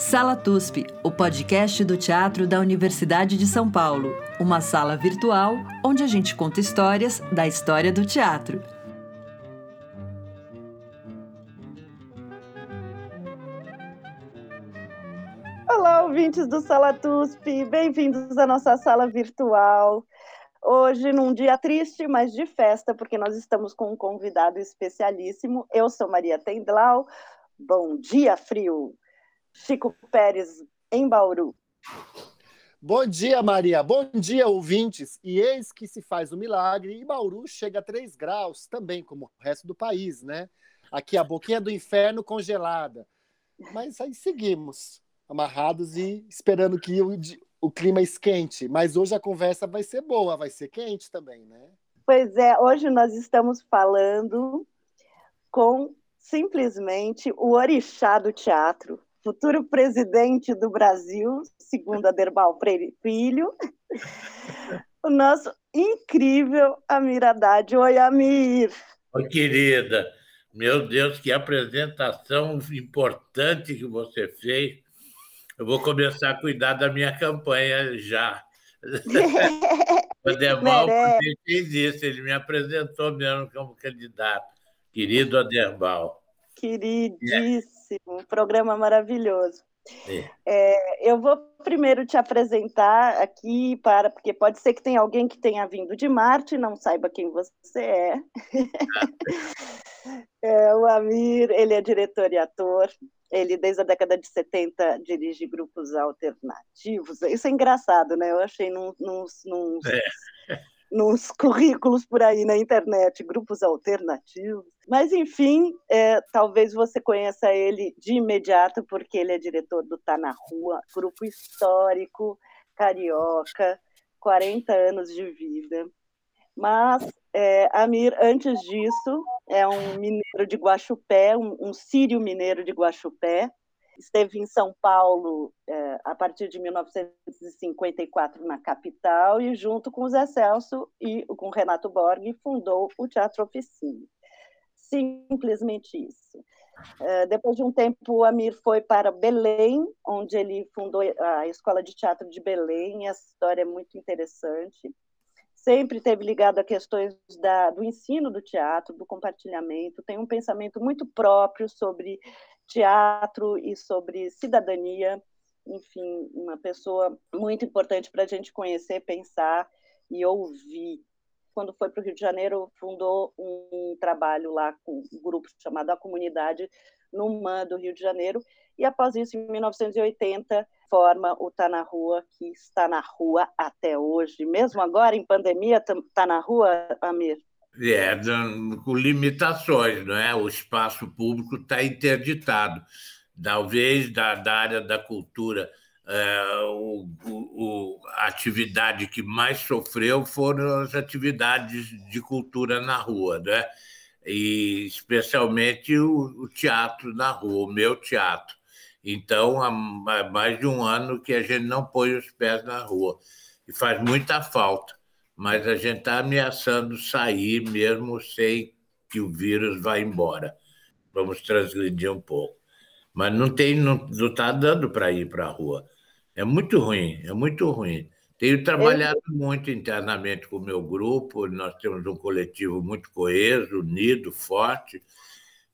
Sala TUSP, o podcast do teatro da Universidade de São Paulo. Uma sala virtual onde a gente conta histórias da história do teatro. Olá, ouvintes do Sala TUSP, bem-vindos à nossa sala virtual. Hoje, num dia triste, mas de festa, porque nós estamos com um convidado especialíssimo. Eu sou Maria Tendlau. Bom dia, frio! Chico Pérez, em Bauru. Bom dia, Maria. Bom dia, ouvintes. E eis que se faz o milagre e Bauru chega a 3 graus, também como o resto do país, né? Aqui a boquinha do inferno congelada. Mas aí seguimos, amarrados e esperando que o, o clima esquente. Mas hoje a conversa vai ser boa, vai ser quente também, né? Pois é, hoje nós estamos falando com simplesmente o orixá do teatro, futuro presidente do Brasil, segundo Aderbal Filho, o nosso incrível Amir Haddad. Oi, Amir. Oi, querida. Meu Deus, que apresentação importante que você fez. Eu vou começar a cuidar da minha campanha já. o Aderbal fez isso, ele me apresentou mesmo como candidato. Querido Aderbal. Queridíssimo um programa maravilhoso. É. É, eu vou primeiro te apresentar aqui para porque pode ser que tenha alguém que tenha vindo de Marte e não saiba quem você é. é. o Amir, ele é diretor e ator. Ele desde a década de 70 dirige grupos alternativos. Isso é engraçado, né? Eu achei num, num, num é nos currículos por aí na internet, grupos alternativos. Mas, enfim, é, talvez você conheça ele de imediato, porque ele é diretor do Tá na Rua, grupo histórico, carioca, 40 anos de vida. Mas, é, Amir, antes disso, é um mineiro de Guaxupé, um, um sírio mineiro de Guaxupé, esteve em São Paulo é, a partir de 1954 na capital e junto com o Zé Celso e com Renato Borg fundou o Teatro Oficina. Simplesmente isso. É, depois de um tempo, o Amir foi para Belém, onde ele fundou a Escola de Teatro de Belém. Essa história é muito interessante sempre esteve ligado a questões da, do ensino do teatro, do compartilhamento, tem um pensamento muito próprio sobre teatro e sobre cidadania. Enfim, uma pessoa muito importante para a gente conhecer, pensar e ouvir. Quando foi para o Rio de Janeiro, fundou um trabalho lá com um grupo chamado A Comunidade no MAN do Rio de Janeiro, e após isso, em 1980, forma o Tá na Rua, que está na rua até hoje. Mesmo agora, em pandemia, está na rua, Amir? É, com limitações, não é? O espaço público está interditado. Talvez da, da área da cultura, é, o, o, a atividade que mais sofreu foram as atividades de cultura na rua, né? e especialmente o, o teatro na rua, o meu teatro. Então, há mais de um ano que a gente não põe os pés na rua. E faz muita falta. Mas a gente está ameaçando sair mesmo sem que o vírus vá embora. Vamos transgredir um pouco. Mas não tem, não está dando para ir para a rua. É muito ruim, é muito ruim. Tenho trabalhado Eu... muito internamente com o meu grupo, nós temos um coletivo muito coeso, unido, forte,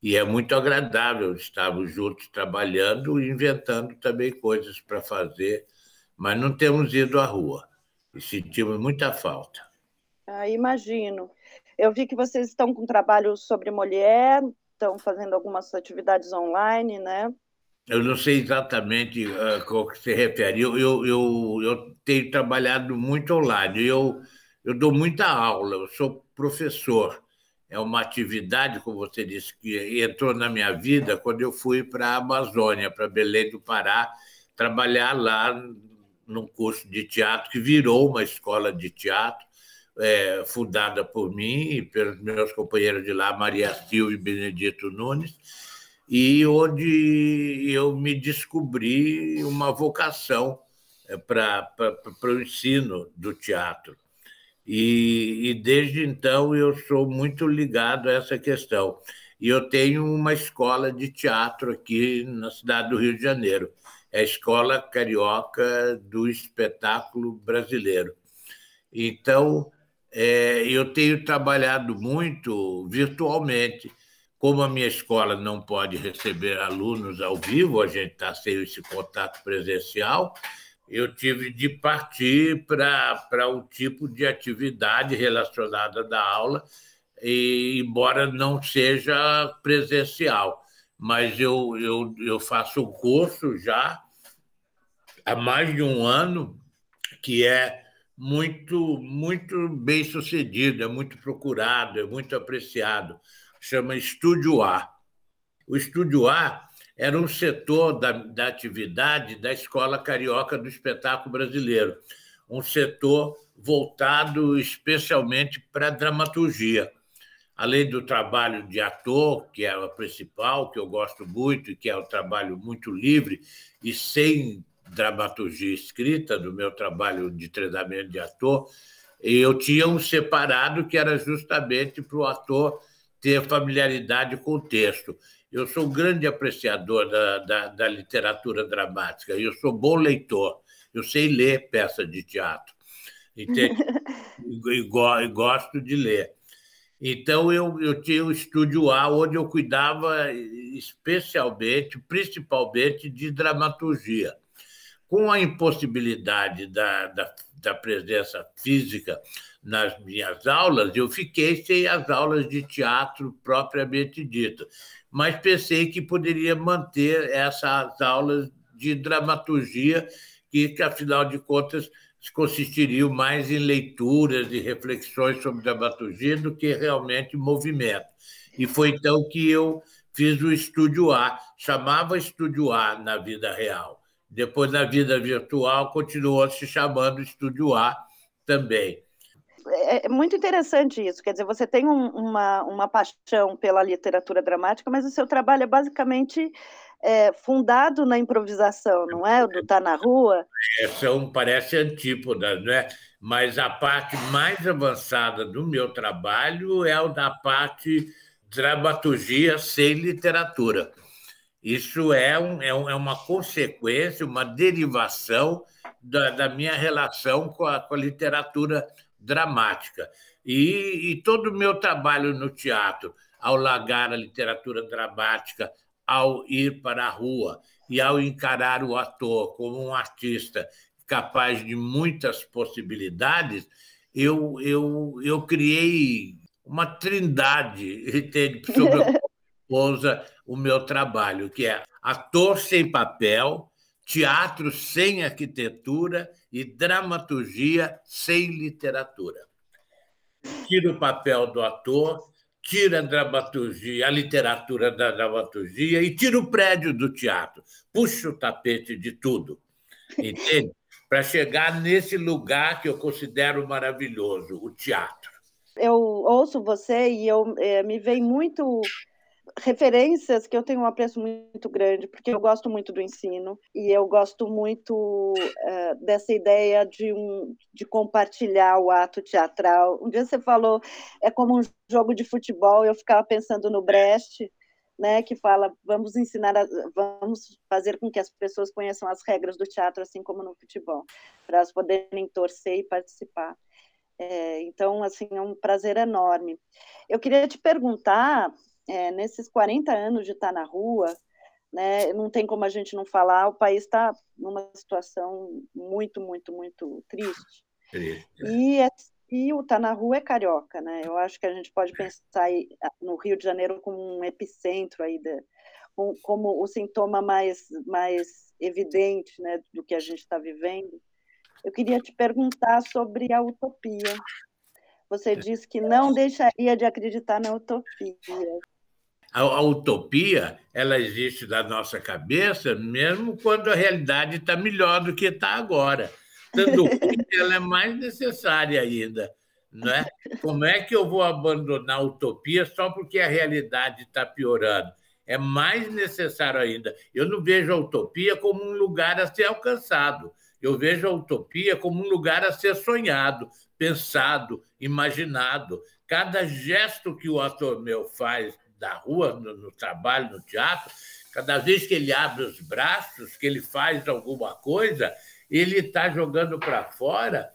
e é muito agradável estarmos juntos trabalhando e inventando também coisas para fazer, mas não temos ido à rua e sentimos muita falta. Ah, imagino. Eu vi que vocês estão com trabalho sobre mulher, estão fazendo algumas atividades online, né? Eu não sei exatamente uh, qual que se refere. Eu, eu, eu, eu, tenho trabalhado muito online. Eu, eu dou muita aula, eu sou professor. É uma atividade, como você disse, que entrou na minha vida quando eu fui para a Amazônia, para Belém do Pará, trabalhar lá num curso de teatro que virou uma escola de teatro, é, fundada por mim e pelos meus companheiros de lá, Maria Silva e Benedito Nunes e onde eu me descobri uma vocação eh, para o ensino do teatro. E, e, desde então eu sou muito ligado a essa questão. e eu tenho uma escola de teatro aqui na cidade do Rio de Janeiro. É a Escola Carioca do Espetáculo Brasileiro. Então, é, eu tenho trabalhado muito virtualmente. Como a minha escola não pode receber alunos ao vivo, a gente está sem esse contato presencial, eu tive de partir para um tipo de atividade relacionada da aula, e, embora não seja presencial. Mas eu, eu, eu faço um curso já há mais de um ano, que é muito, muito bem sucedido, é muito procurado, é muito apreciado. Chama Estúdio A. O Estúdio A era um setor da, da atividade da Escola Carioca do Espetáculo Brasileiro, um setor voltado especialmente para a dramaturgia. Além do trabalho de ator, que é o principal, que eu gosto muito, e que é um trabalho muito livre e sem dramaturgia escrita, do meu trabalho de treinamento de ator, eu tinha um separado que era justamente para o ator ter familiaridade com o texto. Eu sou um grande apreciador da, da, da literatura dramática, eu sou bom leitor, eu sei ler peça de teatro, entende? e, e, e gosto de ler. Então, eu, eu tinha o estúdio A, onde eu cuidava especialmente, principalmente, de dramaturgia. Com a impossibilidade da, da, da presença física nas minhas aulas, eu fiquei sem as aulas de teatro propriamente dito, mas pensei que poderia manter essas aulas de dramaturgia, que, que afinal de contas consistiriam mais em leituras e reflexões sobre dramaturgia do que realmente movimento. E foi então que eu fiz o Estúdio A, chamava Estúdio A na vida real. Depois, na vida virtual, continuou se chamando Estúdio A também. É, é muito interessante isso, quer dizer, você tem um, uma, uma paixão pela literatura dramática, mas o seu trabalho é basicamente é, fundado na improvisação, não é? O do Tá na Rua. É, são, parece antípodas, né? mas a parte mais avançada do meu trabalho é o da parte dramaturgia sem literatura. Isso é, um, é, um, é uma consequência, uma derivação da, da minha relação com a, com a literatura dramática. E, e todo o meu trabalho no teatro, ao largar a literatura dramática, ao ir para a rua e ao encarar o ator como um artista capaz de muitas possibilidades, eu, eu, eu criei uma trindade entende? sobre a pousa o meu trabalho, que é ator sem papel, teatro sem arquitetura e dramaturgia sem literatura. Tira o papel do ator, tira a dramaturgia, a literatura da dramaturgia e tira o prédio do teatro. Puxa o tapete de tudo, entende? Para chegar nesse lugar que eu considero maravilhoso, o teatro. Eu ouço você e eu é, me vem muito referências que eu tenho um apreço muito grande, porque eu gosto muito do ensino e eu gosto muito uh, dessa ideia de, um, de compartilhar o ato teatral. Um dia você falou, é como um jogo de futebol, eu ficava pensando no Brecht, né, que fala, vamos ensinar, a, vamos fazer com que as pessoas conheçam as regras do teatro, assim como no futebol, para elas poderem torcer e participar. É, então, assim, é um prazer enorme. Eu queria te perguntar é, nesses 40 anos de estar na rua, né, não tem como a gente não falar, o país está numa situação muito, muito, muito triste. triste é. E, é, e o Tá na Rua é carioca, né? Eu acho que a gente pode pensar aí, no Rio de Janeiro como um epicentro aí, de, como o sintoma mais, mais evidente né, do que a gente está vivendo. Eu queria te perguntar sobre a utopia. Você é. disse que não deixaria de acreditar na utopia. A, a, utopia ela existe na nossa cabeça mesmo quando a realidade está melhor do que está agora. Tanto que ela é mais necessária ainda. Não é? Como é que eu vou abandonar a utopia só porque a realidade está piorando? É mais necessário ainda. Eu não vejo a utopia como um lugar a ser alcançado. Eu vejo a utopia como um lugar a ser sonhado, pensado, imaginado. Cada gesto que o ator meu faz da rua, no, no trabalho, no teatro, cada vez que ele abre os braços, que ele faz alguma coisa, ele está jogando para fora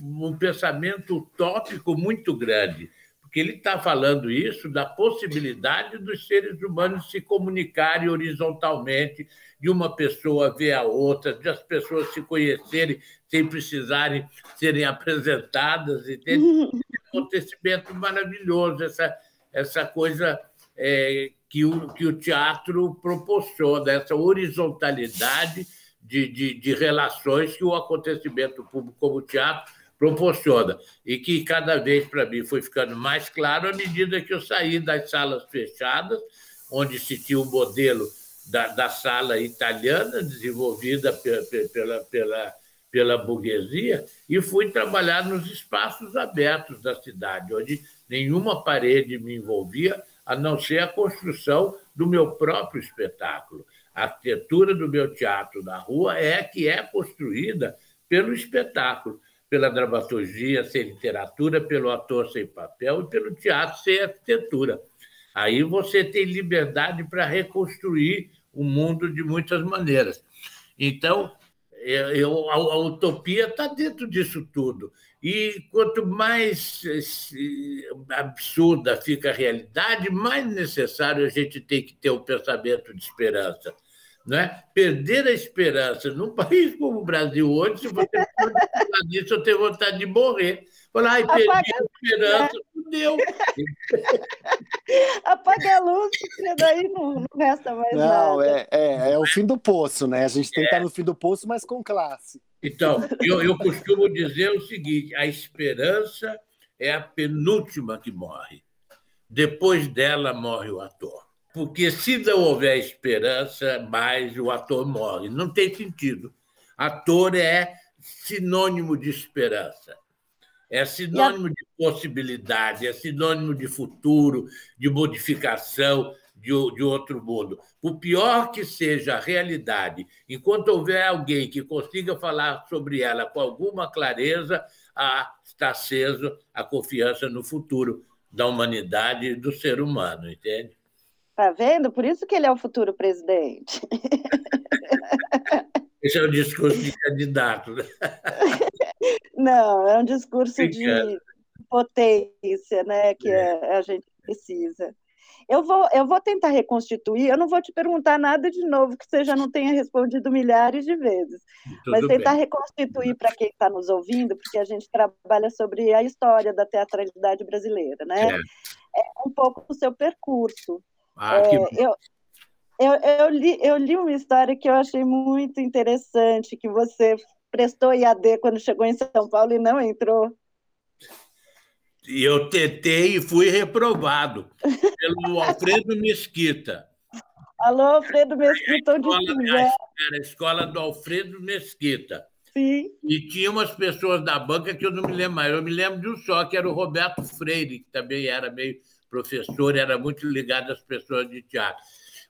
um pensamento utópico muito grande, porque ele está falando isso da possibilidade dos seres humanos se comunicarem horizontalmente, de uma pessoa ver a outra, de as pessoas se conhecerem sem precisarem serem apresentadas, entende? um acontecimento maravilhoso, essa, essa coisa é, que, o, que o teatro proporciona, essa horizontalidade de, de, de relações que o acontecimento público como teatro proporciona. E que cada vez, para mim, foi ficando mais claro à medida que eu saí das salas fechadas, onde se tinha o modelo da, da sala italiana, desenvolvida pela, pela, pela, pela burguesia, e fui trabalhar nos espaços abertos da cidade, onde nenhuma parede me envolvia, a não ser a construção do meu próprio espetáculo. A arquitetura do meu teatro na rua é que é construída pelo espetáculo, pela dramaturgia sem literatura, pelo ator sem papel e pelo teatro sem arquitetura. Aí você tem liberdade para reconstruir o mundo de muitas maneiras. Então, eu, a, a utopia está dentro disso tudo. E quanto mais absurda fica a realidade, mais necessário a gente tem que ter um pensamento de esperança. Não é? Perder a esperança num país como o Brasil hoje, se você for disso, eu tenho vontade de morrer. Falar, ai, perdi a esperança, fudeu. Apaga a luz, porque daí não, não resta mais não, nada. É, é, é o fim do poço, né? A gente tem que estar no fim do poço, mas com classe. Então, eu, eu costumo dizer o seguinte: a esperança é a penúltima que morre. Depois dela morre o ator. Porque se não houver esperança, mais o ator morre. Não tem sentido. Ator é sinônimo de esperança. É sinônimo de possibilidade, é sinônimo de futuro, de modificação de, de outro mundo. Por pior que seja a realidade, enquanto houver alguém que consiga falar sobre ela com alguma clareza, ah, está aceso a confiança no futuro da humanidade e do ser humano, entende? Tá vendo? Por isso que ele é o futuro presidente. Esse é o discurso de candidato. Né? Não, é um discurso de potência, né, que é. a gente precisa. Eu vou, eu vou tentar reconstituir, eu não vou te perguntar nada de novo que você já não tenha respondido milhares de vezes, Tudo mas tentar bem. reconstituir para quem está nos ouvindo, porque a gente trabalha sobre a história da teatralidade brasileira, né? É, é um pouco o seu percurso. Ah, é, eu, eu, eu, li, eu li uma história que eu achei muito interessante, que você prestou IAD quando chegou em São Paulo e não entrou. Eu tentei e fui reprovado pelo Alfredo Mesquita. Alô, Alfredo Mesquita, onde estiver. Era a escola do Alfredo Mesquita. Sim. E tinha umas pessoas da banca que eu não me lembro mais. Eu me lembro de um só, que era o Roberto Freire, que também era meio professor, era muito ligado às pessoas de teatro.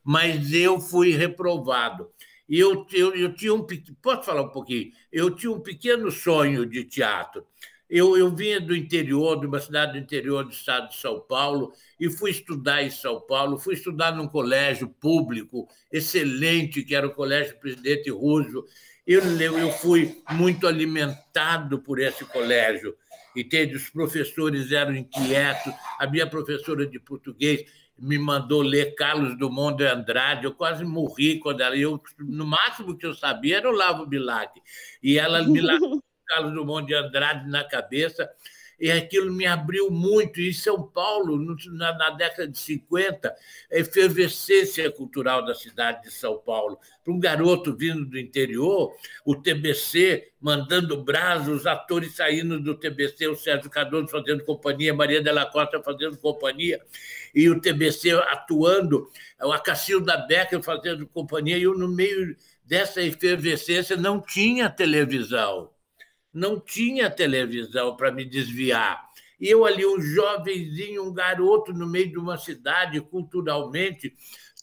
Mas eu fui reprovado. E eu, eu, eu tinha um. Posso falar um pouquinho? Eu tinha um pequeno sonho de teatro. Eu, eu vinha do interior, de uma cidade do interior do estado de São Paulo, e fui estudar em São Paulo, fui estudar num colégio público excelente, que era o Colégio Presidente Russo. Eu, eu fui muito alimentado por esse colégio entende? Os professores eram inquietos. A minha professora de português me mandou ler Carlos Dumont de Andrade. Eu quase morri quando ela. Eu, no máximo que eu sabia era o Lavo Bilac. E ela me largou Carlos Dumont de Andrade na cabeça e aquilo me abriu muito. E São Paulo, na, na década de 50, a efervescência cultural da cidade de São Paulo. Para um garoto vindo do interior, o TBC mandando brasa, os atores saindo do TBC, o Sérgio Cardoso fazendo companhia, Maria Della Costa fazendo companhia, e o TBC atuando, a Cacilda Becker fazendo companhia, e eu, no meio dessa efervescência, não tinha televisão não tinha televisão para me desviar. E eu ali, um jovenzinho, um garoto no meio de uma cidade culturalmente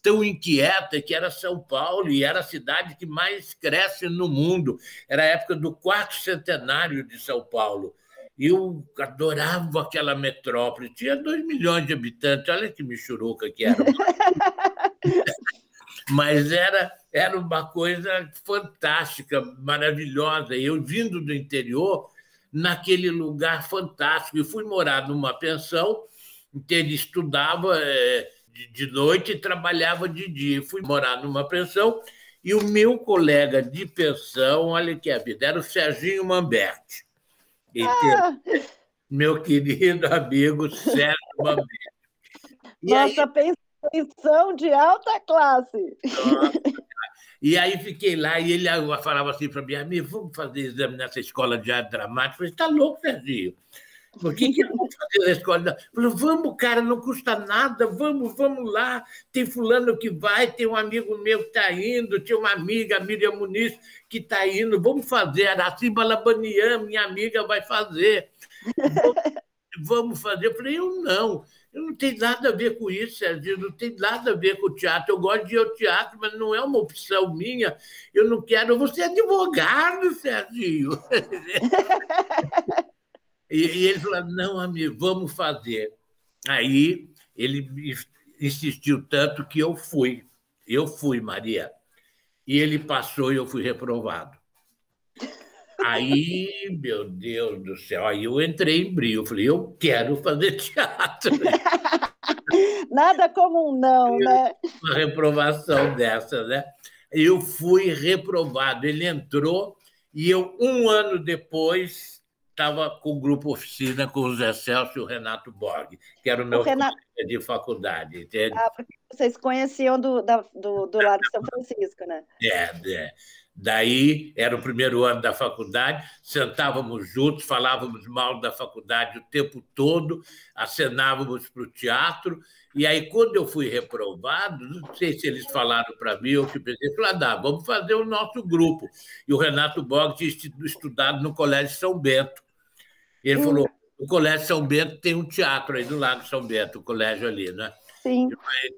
tão inquieta que era São Paulo e era a cidade que mais cresce no mundo. Era a época do quarto centenário de São Paulo. Eu adorava aquela metrópole. Tinha dois milhões de habitantes. Olha que michuruca que era. Mas era, era uma coisa fantástica, maravilhosa. Eu, vindo do interior, naquele lugar fantástico. E fui morar numa pensão, que ele estudava é, de noite e trabalhava de dia. Fui morar numa pensão e o meu colega de pensão, olha que a vida, era o Serginho Mamberti. Ah. Meu querido amigo Sérgio Mamberti. Nossa aí... pensão de alta classe. E aí fiquei lá e ele falava assim para mim, amigo, vamos fazer exame nessa escola de arte dramática. Eu falei, está louco, Serginho? Por que, que eu vou fazer na escola? Falei, vamos, cara, não custa nada, vamos, vamos lá. Tem fulano que vai, tem um amigo meu que está indo, tem uma amiga, a Miriam Muniz, que está indo, vamos fazer. A Araciba Labanian, minha amiga, vai fazer. Vamos fazer. Eu falei, eu não. Eu não tenho nada a ver com isso, Sérgio, não tem nada a ver com o teatro. Eu gosto de ir ao teatro, mas não é uma opção minha. Eu não quero. Você é advogado, Sérgio. E, e ele falou: não, amigo, vamos fazer. Aí ele insistiu tanto que eu fui. Eu fui, Maria. E ele passou e eu fui reprovado. Aí, meu Deus do céu, aí eu entrei em brilho. Eu falei, eu quero fazer teatro. Nada como um não, né? Uma reprovação dessa, né? Eu fui reprovado. Ele entrou e eu, um ano depois, estava com o grupo oficina com o Zé Celso e o Renato Borg, que era o meu o Renato... de faculdade. Entende? Ah, porque vocês conheciam do, da, do, do lado de São Francisco, né? É, é. Daí era o primeiro ano da faculdade, sentávamos juntos, falávamos mal da faculdade o tempo todo, acenávamos para o teatro. E aí, quando eu fui reprovado, não sei se eles falaram para mim ou que pensei, falaram, ah, vamos fazer o nosso grupo. E o Renato Borg tinha estudado no Colégio São Bento. Ele hum. falou: o Colégio São Bento tem um teatro aí do lado de São Bento, o colégio ali, né? Sim.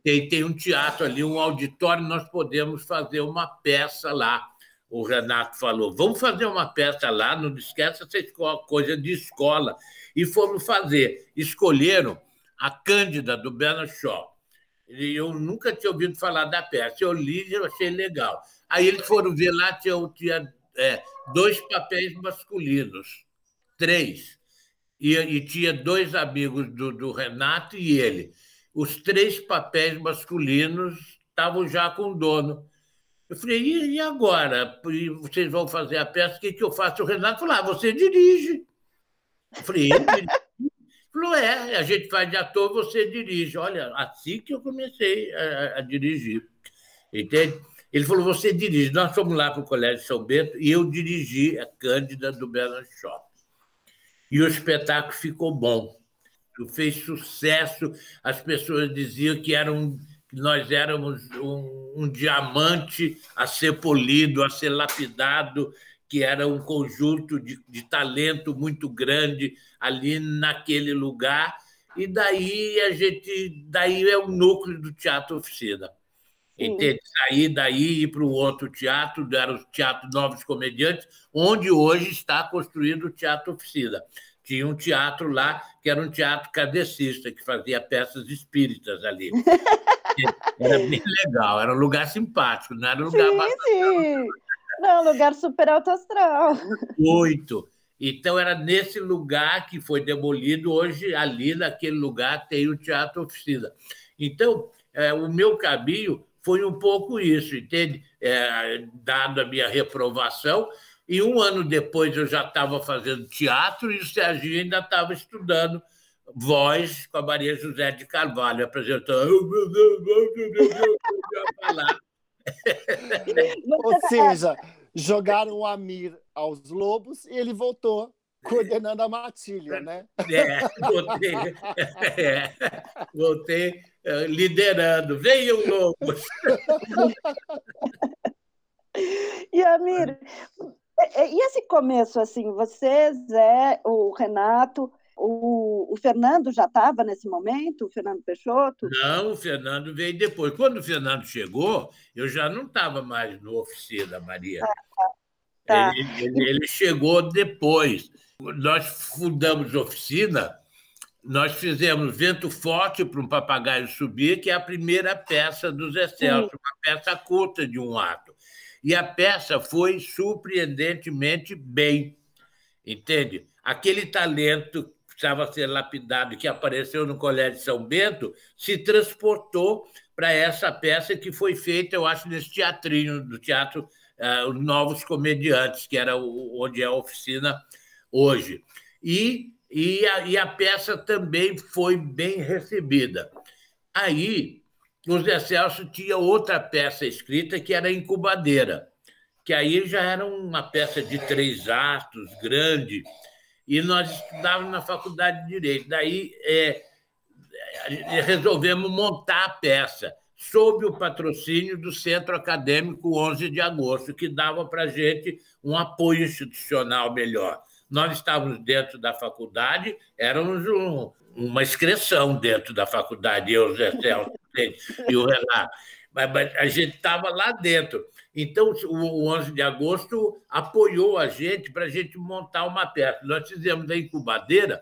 Tem, tem um teatro ali, um auditório, nós podemos fazer uma peça lá. O Renato falou: vamos fazer uma peça lá, não esqueça essa escola, coisa de escola. E fomos fazer. Escolheram a Cândida, do Bernard Shaw. E eu nunca tinha ouvido falar da peça. Eu li e achei legal. Aí eles foram ver lá, tinha, tinha é, dois papéis masculinos três. E, e tinha dois amigos do, do Renato e ele. Os três papéis masculinos estavam já com o dono. Eu falei, e, agora? E vocês vão fazer a peça, o que, que eu faço? O Renato falou, ah, você dirige. Eu falei, eu Falou, é, a gente faz de ator, você dirige. Olha, assim que eu comecei a, a dirigir. Entende? Ele falou, você dirige. Nós fomos lá para o Colégio São Bento e eu dirigi a Cândida do Shopping e o espetáculo ficou bom. Fez sucesso, as pessoas diziam que eram, que nós éramos um, um diamante a ser polido, a ser lapidado, que era um conjunto de, de talento muito grande ali naquele lugar. E daí a gente, daí é o núcleo do teatro oficina. Entende? Sair daí e ir para o outro teatro, era o Teatro Novos Comediantes, onde hoje está construído o Teatro Oficina. Tinha um teatro lá que era um teatro cadecista, que fazia peças espíritas ali. Era bem legal, era um lugar simpático, não era um lugar. Sim, sim. Não, lugar super alto astral. Muito. Então, era nesse lugar que foi demolido. Hoje, ali naquele lugar, tem o Teatro Oficina. Então, é, o meu caminho foi um pouco isso, entende? É, dado a minha reprovação, e um ano depois eu já estava fazendo teatro e o Serginho ainda estava estudando voz com a Maria José de Carvalho, apresentando. Ou seja, jogaram o Amir aos lobos e ele voltou coordenando a matilha, né? É, voltei, é, voltei é, liderando. Venham lobos! E, Amir, e esse começo, assim, você, Zé, o Renato, o, o Fernando já estava nesse momento, o Fernando Peixoto? Não, o Fernando veio depois. Quando o Fernando chegou, eu já não estava mais no oficina, Maria. Ah, tá. Ele, ele, ele, chegou depois. nós fundamos oficina, nós fizemos Vento Forte para um papagaio subir, que é a primeira peça dos Excelsos, uma peça curta de um ato. E a peça foi surpreendentemente bem, entende? Aquele talento precisava ser lapidado, que apareceu no Colégio de São Bento, se transportou para essa peça que foi feita, eu acho, nesse teatrinho do Teatro uh, Os Novos Comediantes, que era o, onde é a oficina hoje. E, e, a, e a peça também foi bem recebida. Aí, o Zé Celso tinha outra peça escrita que era Incubadeira, que aí já era uma peça de três atos, grande, e nós estudávamos na faculdade de Direito. Daí é, resolvemos montar a peça sob o patrocínio do Centro Acadêmico 11 de Agosto, que dava para a gente um apoio institucional melhor. Nós estávamos dentro da faculdade, éramos um, uma excreção dentro da faculdade, eu, Zé Celso e o Renato. Mas, mas a gente estava lá dentro. Então, o 11 de agosto apoiou a gente para a gente montar uma peça. Nós fizemos a incubadeira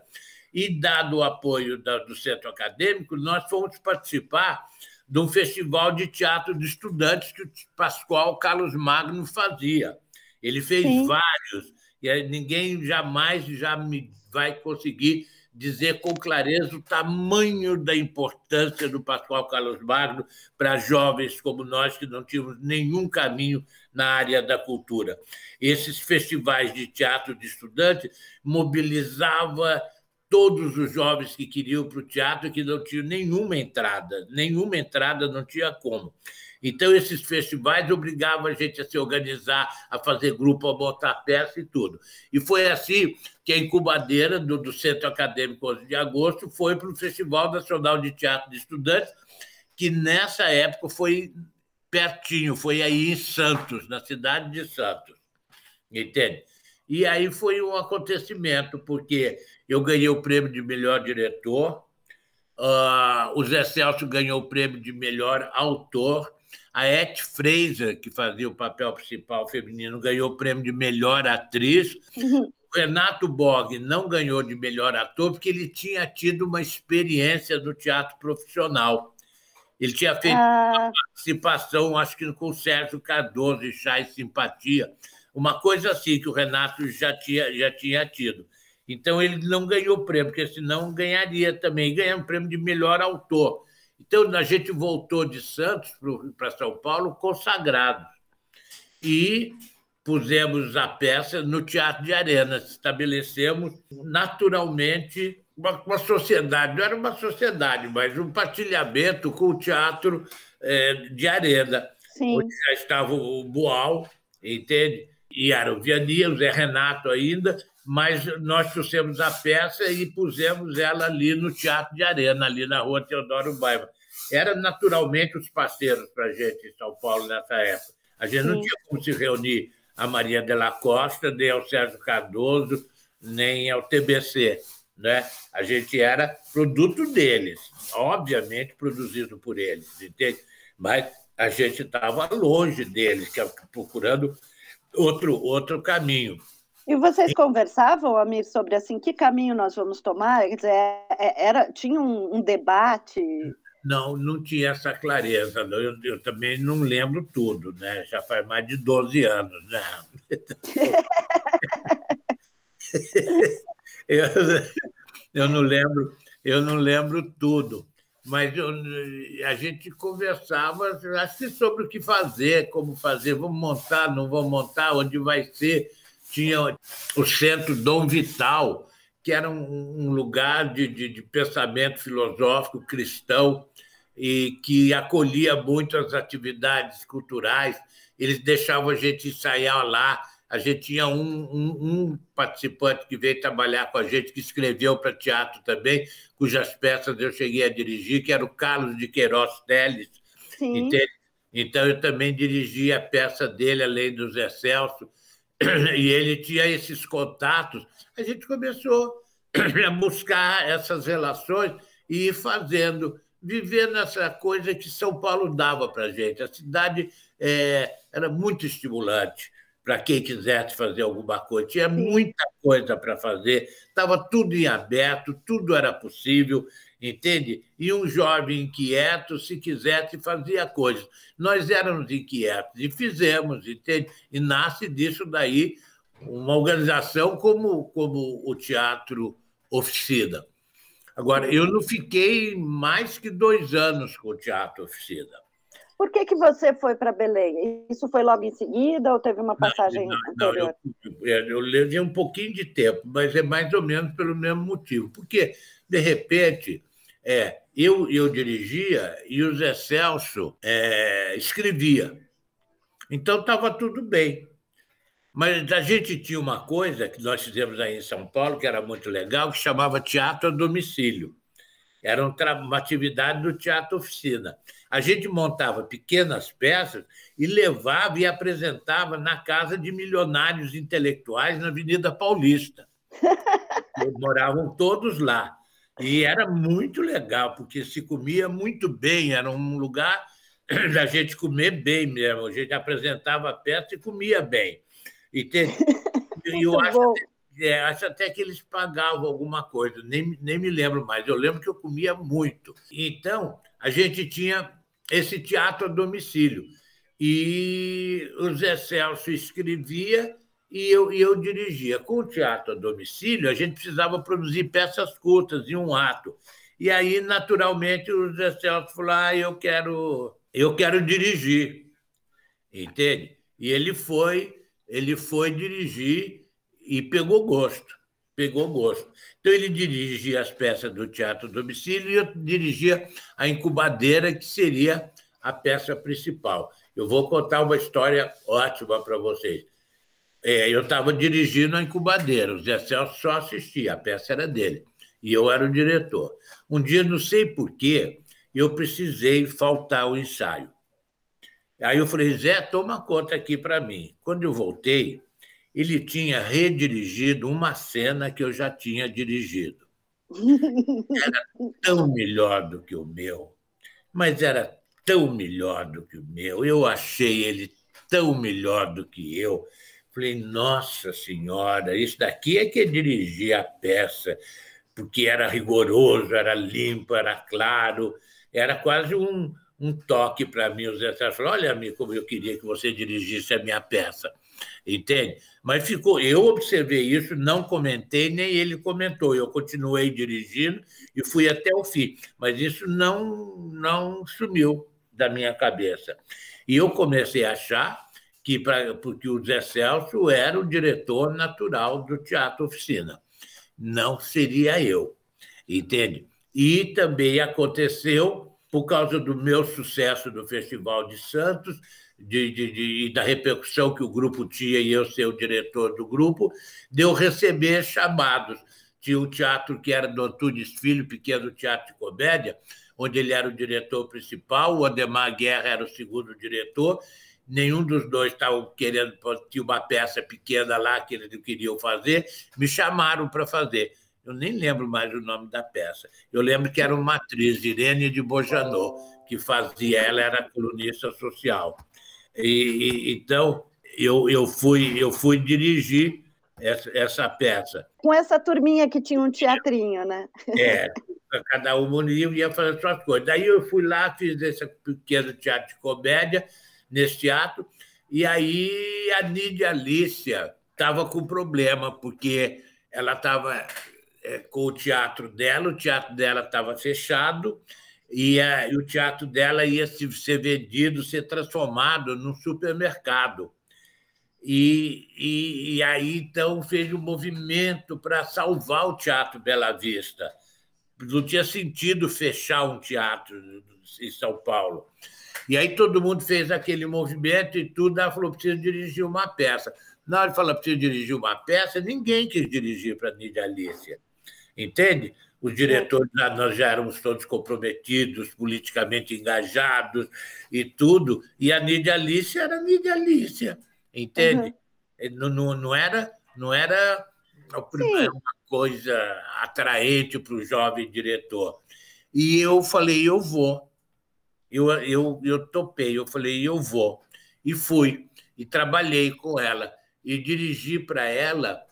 e, dado o apoio do centro acadêmico, nós fomos participar de um festival de teatro de estudantes que o Pascoal Carlos Magno fazia. Ele fez Sim. vários, e ninguém jamais já me vai conseguir dizer com clareza o tamanho da importância do Pascoal Carlos Magno para jovens como nós que não tínhamos nenhum caminho na área da cultura. Esses festivais de teatro de estudantes mobilizava todos os jovens que queriam para o teatro que não tinham nenhuma entrada, nenhuma entrada não tinha como. Então, esses festivais obrigavam a gente a se organizar, a fazer grupo, a botar peça e tudo. E foi assim que a incubadeira do, do Centro Acadêmico 11 de Agosto foi para o Festival Nacional de Teatro de Estudantes, que nessa época foi pertinho, foi aí em Santos, na cidade de Santos. Entende? E aí foi um acontecimento, porque eu ganhei o prêmio de melhor diretor, uh, o Zé Celso ganhou o prêmio de melhor autor, a Et Fraser, que fazia o papel principal feminino, ganhou o prêmio de melhor atriz. Uhum. O Renato Borg não ganhou de melhor ator porque ele tinha tido uma experiência do teatro profissional. Ele tinha feito ah. uma participação, acho que com o Sérgio Cardoso, e Chá e Simpatia, uma coisa assim que o Renato já tinha, já tinha tido. Então ele não ganhou o prêmio, porque senão ganharia também. Ganhou o prêmio de melhor autor. Então, a gente voltou de Santos para São Paulo consagrados. E pusemos a peça no Teatro de Arena. Estabelecemos naturalmente uma, uma sociedade, não era uma sociedade, mas um partilhamento com o Teatro é, de Arena, Sim. onde já estava o Boal, entende? E era o Viania, o Zé Renato ainda, mas nós trouxemos a peça e pusemos ela ali no Teatro de Arena, ali na rua Teodoro Baiva. Era naturalmente os parceiros para a gente em São Paulo nessa época. A gente Sim. não tinha como se reunir a Maria de la Costa, nem ao Sérgio Cardoso, nem ao TBC. Né? A gente era produto deles, obviamente produzido por eles, entende? Mas a gente estava longe deles, procurando outro, outro caminho. E vocês conversavam, Amir, sobre assim que caminho nós vamos tomar? Quer dizer, é, é, era, tinha um, um debate? Não, não tinha essa clareza. Eu, eu, também não lembro tudo, né? Já faz mais de 12 anos, né? eu, eu não lembro, eu não lembro tudo, mas eu, a gente conversava assim, sobre o que fazer, como fazer, vamos montar, não vamos montar, onde vai ser tinha o Centro Dom Vital, que era um, lugar de, de, de pensamento filosófico cristão e que acolhia muito as atividades culturais. Eles deixavam a gente ensaiar lá. A gente tinha um, um, um participante que veio trabalhar com a gente, que escreveu para teatro também, cujas peças eu cheguei a dirigir, que era o Carlos de Queiroz Teles. Então, eu também dirigi a peça dele, Além do Zé Celso, e ele tinha esses contatos, a gente começou a buscar essas relações e ir fazendo, vivendo essa coisa que São Paulo dava para a gente. A cidade é, era muito estimulante para quem quisesse fazer alguma coisa. Tinha muita coisa para fazer, estava tudo em aberto, tudo era possível, entende? E um jovem inquieto, se quisesse, fazia coisas. Nós éramos inquietos e fizemos, entende? E nasce disso daí uma organização como, como o Teatro Oficina. Agora, eu não fiquei mais que dois anos com o Teatro Oficina. Por que, que você foi para Belém? Isso foi logo em seguida ou teve uma passagem não, não, anterior? Não, eu, eu levei um pouquinho de tempo, mas é mais ou menos pelo mesmo motivo. Porque, de repente, é, eu, eu dirigia e o Zé Celso é, escrevia. Então, estava tudo bem. Mas a gente tinha uma coisa que nós fizemos aí em São Paulo, que era muito legal, que chamava teatro a domicílio. Era uma atividade do teatro oficina. A gente montava pequenas peças e levava e apresentava na casa de milionários intelectuais na Avenida Paulista. moravam todos lá. E era muito legal, porque se comia muito bem, era um lugar da gente comer bem mesmo. A gente apresentava a peça e comia bem. E, tem, eu acho até, é, acho até que eles pagavam alguma coisa, nem, nem me lembro mais. Eu lembro que eu comia muito. Então, a gente tinha esse teatro a domicílio. E o Zé Celso escrevia e eu, e eu dirigia. Com o teatro a domicílio, a gente precisava produzir peças curtas em um ato. E aí, naturalmente, o Zé Celso falou: ah, eu quero, eu quero dirigir. Entende? E ele foi, ele foi dirigir e pegou gosto. Pegou gosto. Então, ele dirigia as peças do Teatro Domicílio e eu dirigia a incubadeira, que seria a peça principal. Eu vou contar uma história ótima para vocês. É, eu estava dirigindo a incubadeira, o Zé Celso só assistia, a peça era dele, e eu era o diretor. Um dia, não sei porquê, eu precisei faltar o ensaio. Aí eu falei, Zé, toma conta aqui para mim. Quando eu voltei, ele tinha redirigido uma cena que eu já tinha dirigido. Era tão melhor do que o meu, mas era tão melhor do que o meu. Eu achei ele tão melhor do que eu. Falei, nossa senhora, isso daqui é que é dirigir a peça, porque era rigoroso, era limpo, era claro, era quase um, um toque para mim. O Zé Sérgio falou, olha, amigo, como eu queria que você dirigisse a minha peça entende? Mas ficou, eu observei isso, não comentei, nem ele comentou. Eu continuei dirigindo e fui até o fim, mas isso não não sumiu da minha cabeça. E eu comecei a achar que pra, porque o Zé Celso era o diretor natural do Teatro Oficina, não seria eu, entende? E também aconteceu por causa do meu sucesso no Festival de Santos, de, de, de, da repercussão que o grupo tinha e eu ser o diretor do grupo, de eu receber chamados. Tinha o teatro que era do Antunes Filho, pequeno teatro de comédia, onde ele era o diretor principal, o Ademar Guerra era o segundo diretor. Nenhum dos dois estava querendo, tinha uma peça pequena lá que eles queriam fazer, me chamaram para fazer. Eu nem lembro mais o nome da peça. Eu lembro que era uma atriz, Irene de Bojanot, que fazia, ela era colunista social. E, e, então, eu, eu, fui, eu fui dirigir essa, essa peça. Com essa turminha que tinha um teatrinho, né? É, cada um ia fazer suas coisas. Daí eu fui lá, fiz esse pequeno teatro de comédia, nesse teatro, e aí a Nídia Alicia estava com problema, porque ela estava é, com o teatro dela, o teatro dela estava fechado, e, o teatro dela ia se, ser vendido, ser transformado num supermercado. E, e, e, aí, então, fez um movimento para salvar o Teatro Bela Vista. Não tinha sentido fechar um teatro em São Paulo. E aí todo mundo fez aquele movimento e tudo. Ela falou: preciso dirigir uma peça. Na hora de falar preciso dirigir uma peça, ninguém quis dirigir para a Nídia Alicia. Entende? Os diretores, nós já éramos todos comprometidos, politicamente engajados e tudo, e a Nídia Alicia era a Nídia Alicia, entende? Uhum. Não, não, não, era, não era uma coisa atraente para o jovem diretor. E eu falei, eu vou. Eu, eu, eu topei, eu falei, eu vou. E fui, e trabalhei com ela. e dirigi para ela.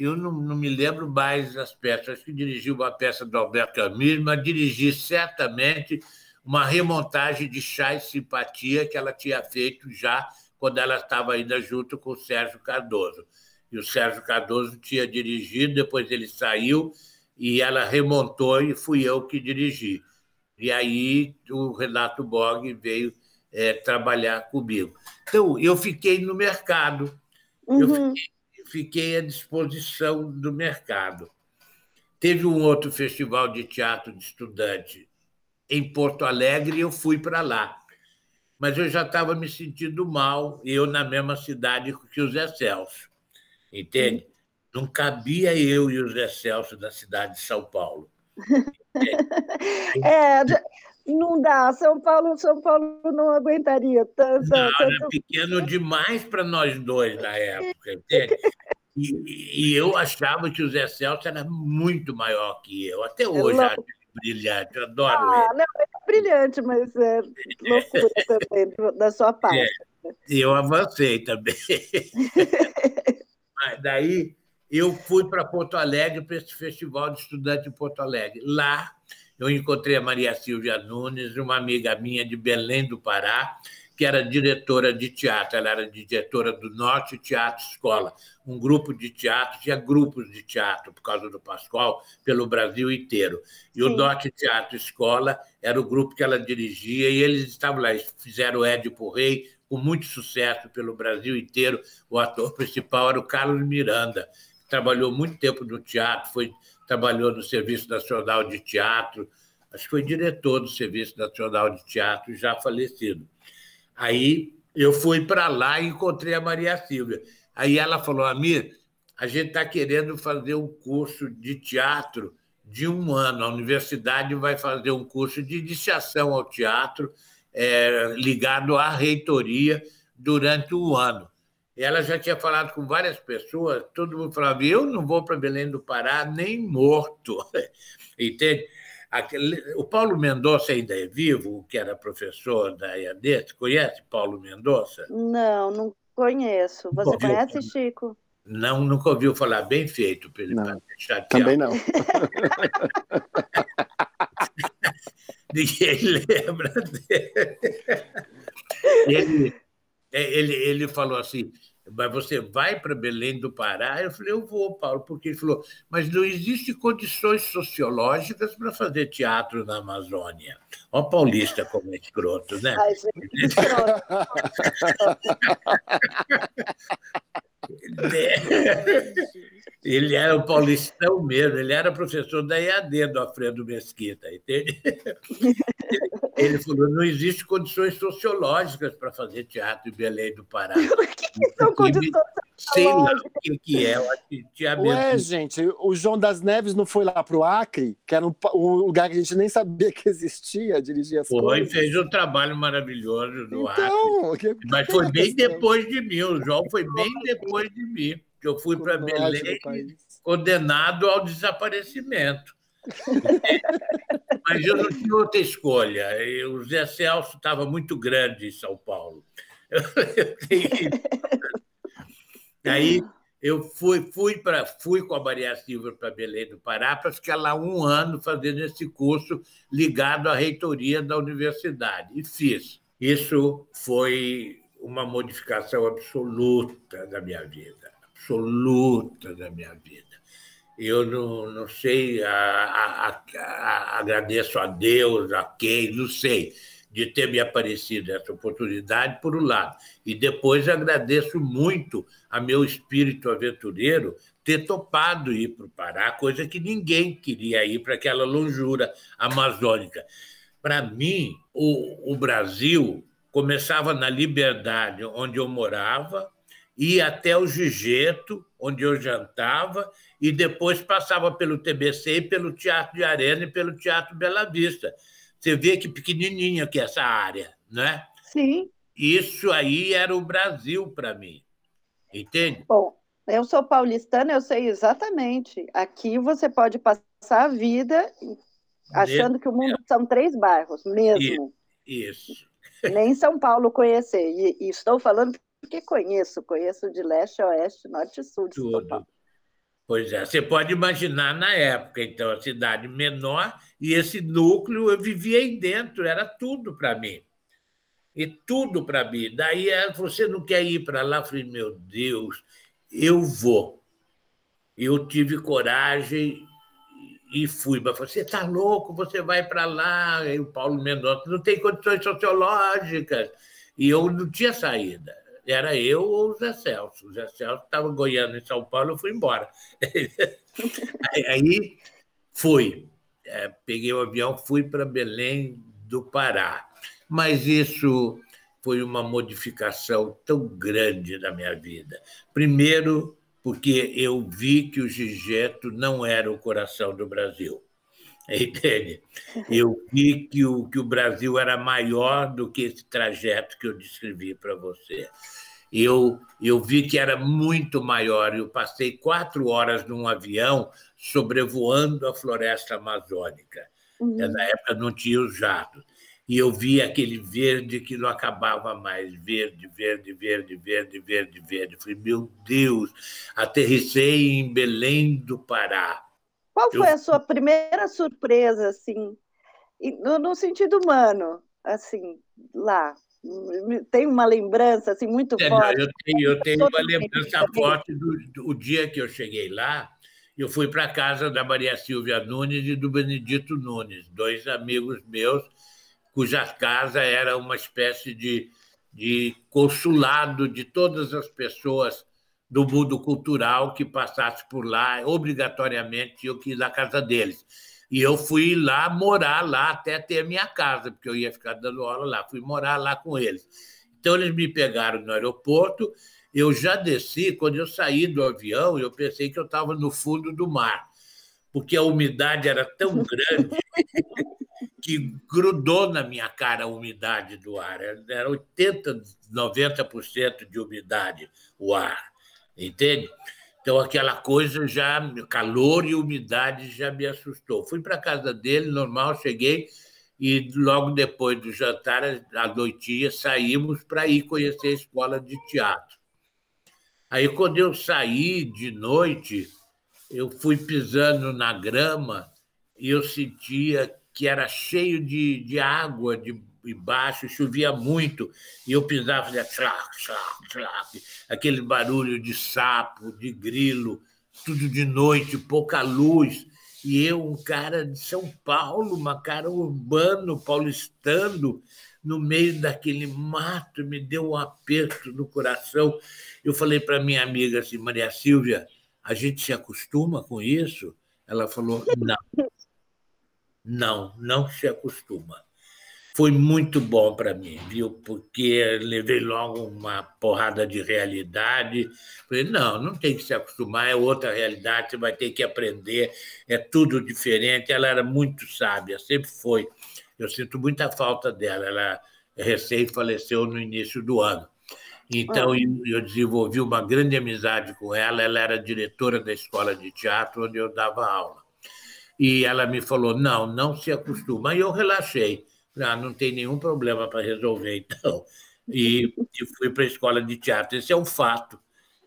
Eu não, não, me lembro mais das peças, acho que dirigi uma peça do Alberto Camus, mas dirigi certamente uma remontagem de Chá e Simpatia que ela tinha feito já quando ela estava ainda junto com o Sérgio Cardoso. E o Sérgio Cardoso tinha dirigido, depois ele saiu e ela remontou e fui eu que dirigi. E aí o Renato Borg veio é, trabalhar comigo. Então, eu fiquei no mercado, uhum. eu fiquei, fiquei à disposição do mercado. Teve um outro festival de teatro de estudante em Porto Alegre e eu fui para lá. Mas eu já estava me sentindo mal, eu na mesma cidade que o Zé Celso. Entende? Não cabia eu e o Zé Celso da cidade de São Paulo. é, não dá. São Paulo, São Paulo não aguentaria tanto. Não, tanto... Era pequeno demais para nós dois na época, entende? E, e, eu achava que o Zé Celso era muito maior que eu. Até é hoje é acho ele brilhante, eu adoro ah, ele. Não, é brilhante, mas é loucura também da sua parte. É, eu avancei também. mas daí eu fui para Porto Alegre, para esse festival de estudante em Porto Alegre. Lá eu encontrei a Maria Silvia Nunes, uma amiga minha de Belém do Pará, que era diretora de teatro. Ela era diretora do Norte Teatro Escola, um grupo de teatro, tinha grupos de teatro, por causa do Pascoal, pelo Brasil inteiro. E Sim. o Norte Teatro Escola era o grupo que ela dirigia, e eles estavam lá, eles fizeram o Édipo Rei, com muito sucesso pelo Brasil inteiro. O ator principal era o Carlos Miranda, que trabalhou muito tempo no teatro, foi trabalhou no Serviço Nacional de Teatro, acho que foi diretor do Serviço Nacional de Teatro, já falecido. Aí eu fui para lá e encontrei a Maria Silvia. Aí ela falou: Amir, a gente está querendo fazer um curso de teatro de um ano. A universidade vai fazer um curso de iniciação ao teatro é, ligado à reitoria durante um ano. Ela já tinha falado com várias pessoas, todo mundo falava: eu não vou para Belém do Pará nem morto. Entende? Aquele, o Paulo Mendonça ainda é vivo, que era professor da. Você conhece Paulo Mendonça? Não, não conheço. Você conhece, Chico? Não, nunca ouviu falar. Bem feito, para ele não, Também não. Ninguém lembra dele. Ele, ele, ele falou assim: mas você vai para Belém do Pará? Eu falei, eu vou, Paulo, porque ele falou, mas não existem condições sociológicas para fazer teatro na Amazônia. Ó, paulista como é escroto, né? Ai, gente, escroto. Ele era o paulistão mesmo, ele era professor da EAD do Alfredo Mesquita, entende? Ele falou: não existem condições sociológicas para fazer teatro em Belém do Pará. O que, que são condições Sei lá o que, que é. Eu acho que tinha Ué, gente, o João das Neves não foi lá para o Acre, que era um, um, lugar que a gente nem sabia que existia, dirigir as foi, coisas. Foi, fez um trabalho maravilhoso no então, Acre. Que, Mas foi bem depois de mim, o João foi bem depois de mim, que eu fui para Belém condenado ao desaparecimento. Mas eu não tinha outra escolha. O Zé Celso estava muito grande em São Paulo. Aí eu fui, fui, pra, fui com a Maria Silva para Belém do Pará para ficar lá um ano fazendo esse curso ligado à reitoria da universidade. E fiz. Isso foi uma modificação absoluta da minha vida absoluta da minha vida. Eu não, não sei, a, a, a, agradeço a Deus, a quem, não sei, de ter me aparecido essa oportunidade, por um lado. E depois agradeço muito a meu espírito aventureiro ter topado ir para o Pará, coisa que ninguém queria ir para aquela longura amazônica. Para mim, o, o Brasil começava na liberdade onde eu morava, ia até o Gigeto, onde eu jantava, e depois passava pelo TBC e pelo Teatro de Arena e pelo Teatro Bela Vista. Você vê que pequenininha que é essa área, né? Sim. Isso aí era o Brasil para mim, entende? Bom, eu sou paulistana, eu sei exatamente. Aqui você pode passar a vida achando que o mundo são três bairros, mesmo. Isso. Nem São Paulo conhecer. E, e estou falando porque conheço, conheço de leste a oeste, norte e sul de Tudo. São Paulo. Pois é, você pode imaginar na época, então, a cidade menor e esse núcleo eu vivia aí dentro, era tudo para mim. E tudo para mim. Daí você não quer ir para lá? Eu falei, meu Deus, eu vou. Eu tive coragem e fui. Mas você está louco, você vai para lá. E o Paulo Mendonça não tem condições sociológicas. E eu não tinha saída. Era eu ou o Zé Celso. O Zé Celso estava goiando em São Paulo, eu fui embora. Aí fui. É, peguei o avião, fui para Belém do Pará. Mas isso foi uma modificação tão grande na minha vida. Primeiro, porque eu vi que o Gigeto não era o coração do Brasil. Entende? Eu vi que o, que o Brasil era maior do que esse trajeto que eu descrevi para você. Eu, eu vi que era muito maior. Eu passei quatro horas num avião sobrevoando a floresta amazônica. Uhum. Na época não tinha os jatos e eu vi aquele verde que não acabava mais, verde, verde, verde, verde, verde, verde. Falei, meu Deus, aterrissei em Belém do Pará. Qual foi eu... a sua primeira surpresa, assim, no, no, sentido humano, assim, lá? Tem uma lembrança assim muito é, forte? Eu tenho, eu tenho uma lembrança forte do, do dia que eu cheguei lá. Eu fui para a casa da Maria Silvia Nunes e do Benedito Nunes, dois amigos meus cuja casa era uma espécie de, de consulado de todas as pessoas do mundo cultural que passasse por lá, obrigatoriamente que ir na casa deles. E eu fui lá morar lá até ter minha casa, porque eu ia ficar dando aula lá. Fui morar lá com eles. Então, eles me pegaram no aeroporto. Eu já desci, quando eu saí do avião, eu pensei que eu estava no fundo do mar, porque a umidade era tão grande que grudou na minha cara a umidade do ar. Era 80%, 90% de umidade o ar, entende? Então, aquela coisa já, calor e umidade já me assustou. Fui para casa dele, normal, cheguei, e logo depois do jantar, à noitinha, saímos para ir conhecer a escola de teatro. Aí, quando eu saí de noite, eu fui pisando na grama e eu sentia que era cheio de, de água de embaixo, chovia muito, e eu pisava, fazia aquele barulho de sapo, de grilo, tudo de noite, pouca luz. E eu, um cara de São Paulo, uma cara urbano, paulistano, no meio daquele mato, me deu um aperto no coração. Eu falei para minha amiga assim, Maria Silvia, a gente se acostuma com isso? Ela falou, não. Não, não se acostuma. Foi muito bom para mim, viu? Porque levei logo uma porrada de realidade. Falei, não, não tem que se acostumar, é outra realidade, você vai ter que aprender, é tudo diferente. Ela era muito sábia, sempre foi. Eu sinto muita falta dela. Ela recém faleceu no início do ano. Então, eu desenvolvi uma grande amizade com ela. Ela era diretora da escola de teatro onde eu dava aula. E ela me falou: não, não se acostuma. E eu relaxei. Ah, não tem nenhum problema para resolver, então. E, e fui para a escola de teatro. Esse é um fato,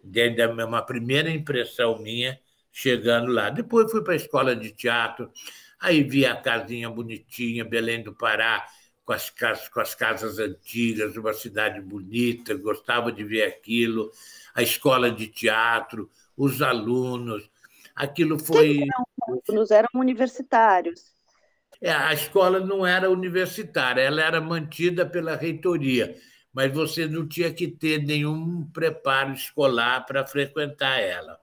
desde uma primeira impressão minha chegando lá. Depois fui para a escola de teatro, aí vi a casinha bonitinha, Belém do Pará, com as, casas, com as casas antigas, uma cidade bonita, gostava de ver aquilo, a escola de teatro, os alunos, Aquilo foi. Alunos eram universitários. É, a escola não era universitária, ela era mantida pela reitoria, mas você não tinha que ter nenhum preparo escolar para frequentar ela.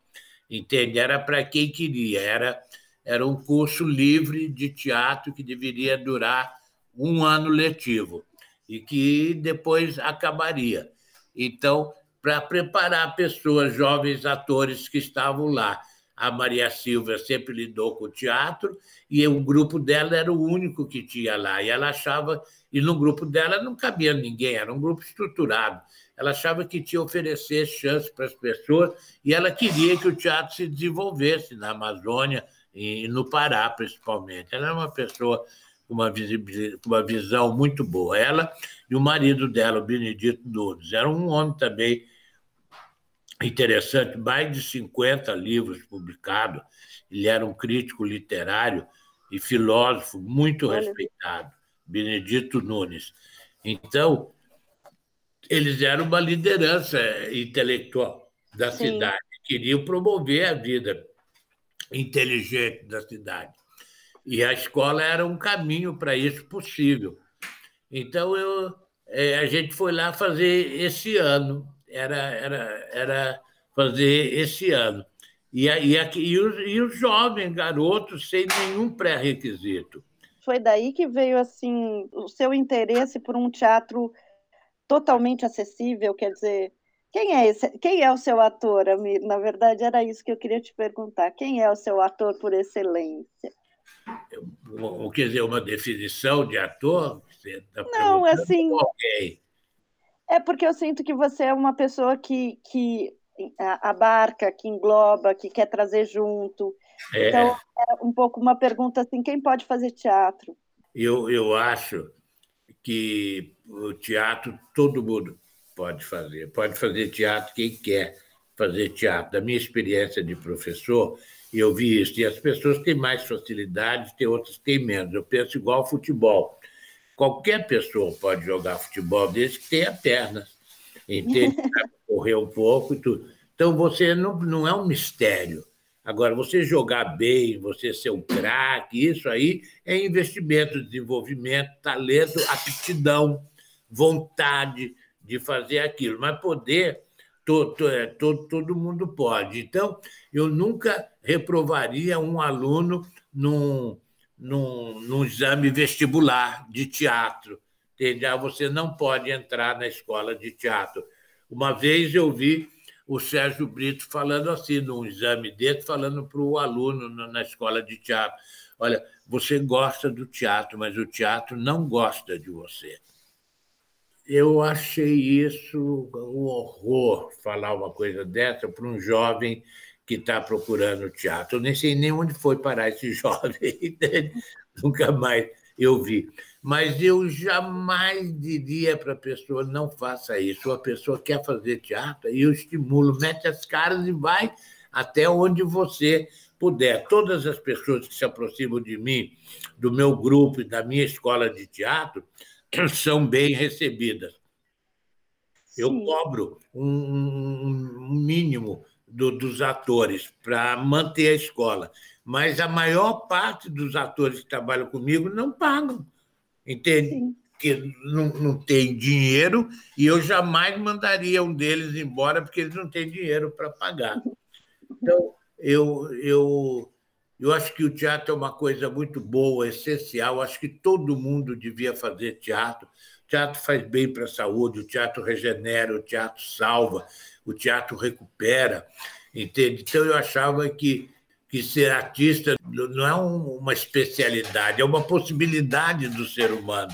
Entende? Era para quem queria, era, era um curso livre de teatro que deveria durar um ano letivo e que depois acabaria. Então, para preparar pessoas, jovens atores que estavam lá a Maria Silva sempre lidou com o teatro e o grupo dela era o único que tinha lá. E ela achava, e no grupo dela não cabia ninguém, era um grupo estruturado. Ela achava que tinha oferecer chance para as pessoas e ela queria que o teatro se desenvolvesse na Amazônia e no Pará, principalmente. Ela era uma pessoa uma, uma visão muito boa. Ela e o marido dela, o Benedito Nunes. Era um homem também interessante, mais de 50 livros publicados. Ele era um crítico literário e filósofo muito respeitado, Benedito Nunes. Então, eles eram uma liderança intelectual da Sim. cidade, queriam promover a vida inteligente da cidade. E a escola era um caminho para isso possível. Então, eu, é, a gente foi lá fazer esse ano, era, era, era fazer esse ano. E, e, e, os, e os jovens garotos sem nenhum pré-requisito. Foi daí que veio assim o seu interesse por um teatro totalmente acessível, quer dizer, quem é, esse, quem é o seu ator, Amir? Na verdade, era isso que eu queria te perguntar. Quem é o seu ator por excelência? Quer dizer, uma definição de ator? Tá Não, assim. É porque eu sinto que você é uma pessoa que, que abarca, que engloba, que quer trazer junto. É. Então, é um pouco uma pergunta assim: quem pode fazer teatro? Eu, eu acho que o teatro todo mundo pode fazer. Pode fazer teatro quem quer fazer teatro. Da minha experiência de professor, eu vi isso. E as pessoas têm mais facilidade, tem outras têm menos. Eu penso igual ao futebol. Qualquer pessoa pode jogar futebol desde que tenha pernas. Entende? Correr um pouco e tudo. Então, você não, não é um mistério. Agora, você jogar bem, você ser um craque, isso aí é investimento, desenvolvimento, talento, aptidão, vontade de fazer aquilo. Mas poder, todo, é, todo, todo mundo pode. Então, eu nunca reprovaria um aluno num, num, num exame vestibular de teatro. Entendeu? Ah, você não pode entrar na escola de teatro. Uma vez eu vi o Sérgio Brito falando assim, num exame dele, falando para o aluno na escola de teatro: olha, você gosta do teatro, mas o teatro não gosta de você. Eu achei isso um horror falar uma coisa dessa para um jovem que está procurando teatro. Eu nem sei nem onde foi parar esse jovem, nunca mais eu vi mas eu jamais diria para a pessoa não faça isso. A pessoa quer fazer teatro e eu estimulo, mete as caras e vai até onde você puder. Todas as pessoas que se aproximam de mim, do meu grupo e da minha escola de teatro, são bem recebidas. Eu cobro um, mínimo do, dos atores para manter a escola, mas a maior parte dos atores que trabalham comigo não pagam entende? Sim. Que não, não tem dinheiro e eu jamais mandaria um deles embora porque eles não têm dinheiro para pagar. Então, eu, eu, eu acho que o teatro é uma coisa muito boa, essencial. Acho que todo mundo devia fazer teatro. O teatro faz bem para a saúde, o teatro regenera, o teatro salva, o teatro recupera, entende? Então, eu achava que que ser artista não é uma especialidade, é uma possibilidade do ser humano,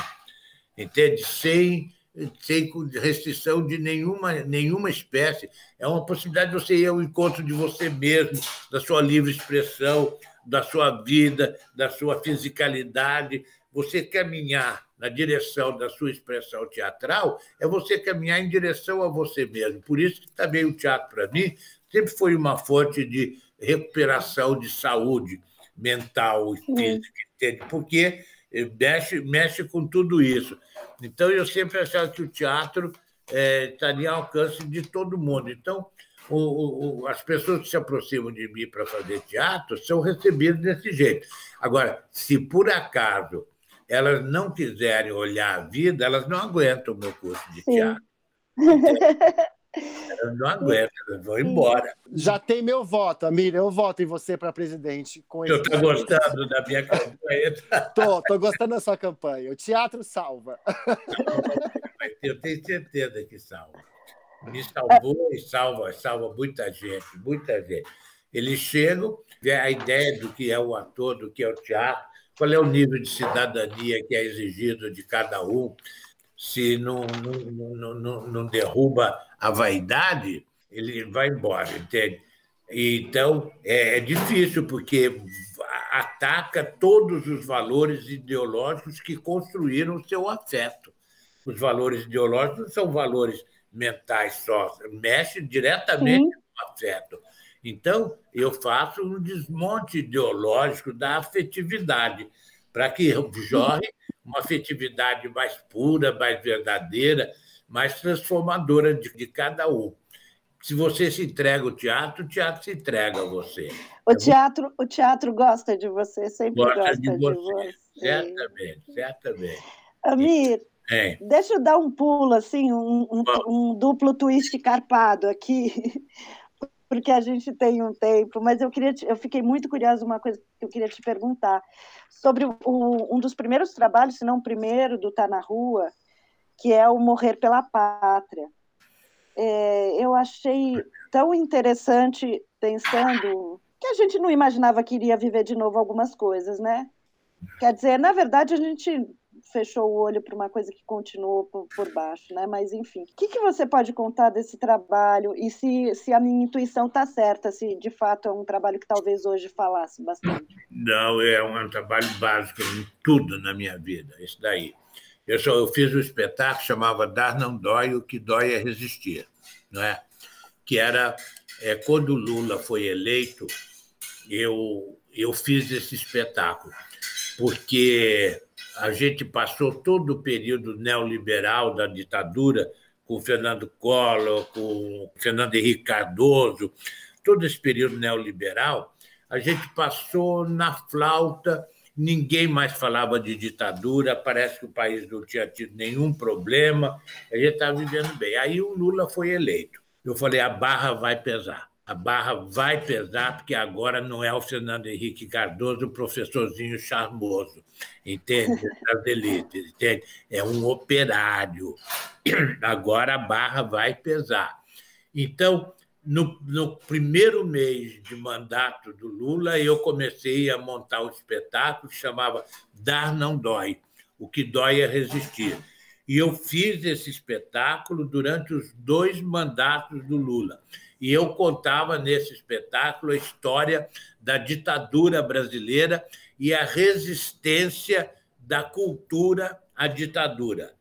entende? Sem, sem restrição de nenhuma, nenhuma espécie. É uma possibilidade de você ir ao encontro de você mesmo, da sua livre expressão, da sua vida, da sua fisicalidade. Você caminhar na direção da sua expressão teatral é você caminhar em direção a você mesmo. Por isso que também o teatro, para mim, sempre foi uma fonte de recuperação de saúde mental e física, entende? porque mexe, mexe com tudo isso. Então, eu sempre achava que o teatro é, estaria ao alcance de todo mundo. Então, o, o, as pessoas que se aproximam de mim para fazer teatro são recebidas desse jeito. Agora, se por acaso elas não quiserem olhar a vida, elas não aguentam o meu curso de Sim. teatro. Eu não aguento, eu vou embora. Já tem meu voto, Amília. Eu voto em você para presidente. Com eu estou gostando da minha campanha. Tô, tô gostando da sua campanha. O teatro salva. Eu tenho certeza que salva. Me salvou e salva, salva muita gente, muita gente. Eles chegam, vê a ideia do que é o ator, do que é o teatro, qual é o nível de cidadania que é exigido de cada um, se não, não, não, não derruba a vaidade, ele vai embora, entende? Então, é, é difícil, porque ataca todos os valores ideológicos que construíram o seu afeto. Os valores ideológicos são valores mentais só, mexe diretamente Sim. no afeto. Então, eu faço um desmonte ideológico da afetividade, para que jorre uma afetividade mais pura, mais verdadeira, mais transformadora de, de cada um. Se você se entrega ao teatro, o teatro se entrega a você. O teatro, o teatro gosta de você, sempre gosta, gosta de, você. de, você. Certamente, certamente. Amir, é. deixa eu dar um pulo, assim, um, um, um duplo twist carpado aqui porque a gente tem um tempo, mas eu queria, te, eu fiquei muito curiosa uma coisa que eu queria te perguntar sobre o, um dos primeiros trabalhos, se não o primeiro, do Tá na Rua, que é o Morrer pela Pátria. É, eu achei tão interessante pensando que a gente não imaginava que iria viver de novo algumas coisas, né? Quer dizer, na verdade, a gente fechou o olho para uma coisa que continuou por, por, baixo, né? Mas enfim, o que, que você pode contar desse trabalho e se, se a minha intuição está certa, se de fato é um trabalho que talvez hoje falasse bastante? Não, é um trabalho básico em tudo na minha vida, isso daí. Eu, só, eu fiz um espetáculo chamava Dar não dói, o que dói é resistir, não é? Que era é, quando Lula foi eleito, eu eu fiz esse espetáculo porque a gente passou todo o período neoliberal da ditadura com Fernando Collor, com Fernando Henrique Cardoso, todo esse período neoliberal, a gente passou na flauta, ninguém mais falava de ditadura, parece que o país não tinha tido nenhum problema, a gente estava vivendo bem. Aí o Lula foi eleito. Eu falei: a barra vai pesar a barra vai pesar, porque agora não é o Fernando Henrique Cardoso, o professorzinho charmoso, entende? Das elites, entende? É um operário. Agora a barra vai pesar. Então, no, no primeiro mês de mandato do Lula, eu comecei a montar um espetáculo que chamava Dar Não Dói. O que dói é resistir. E eu fiz esse espetáculo durante os dois mandatos do Lula. E eu contava nesse espetáculo a história da ditadura brasileira e a resistência da cultura à ditadura.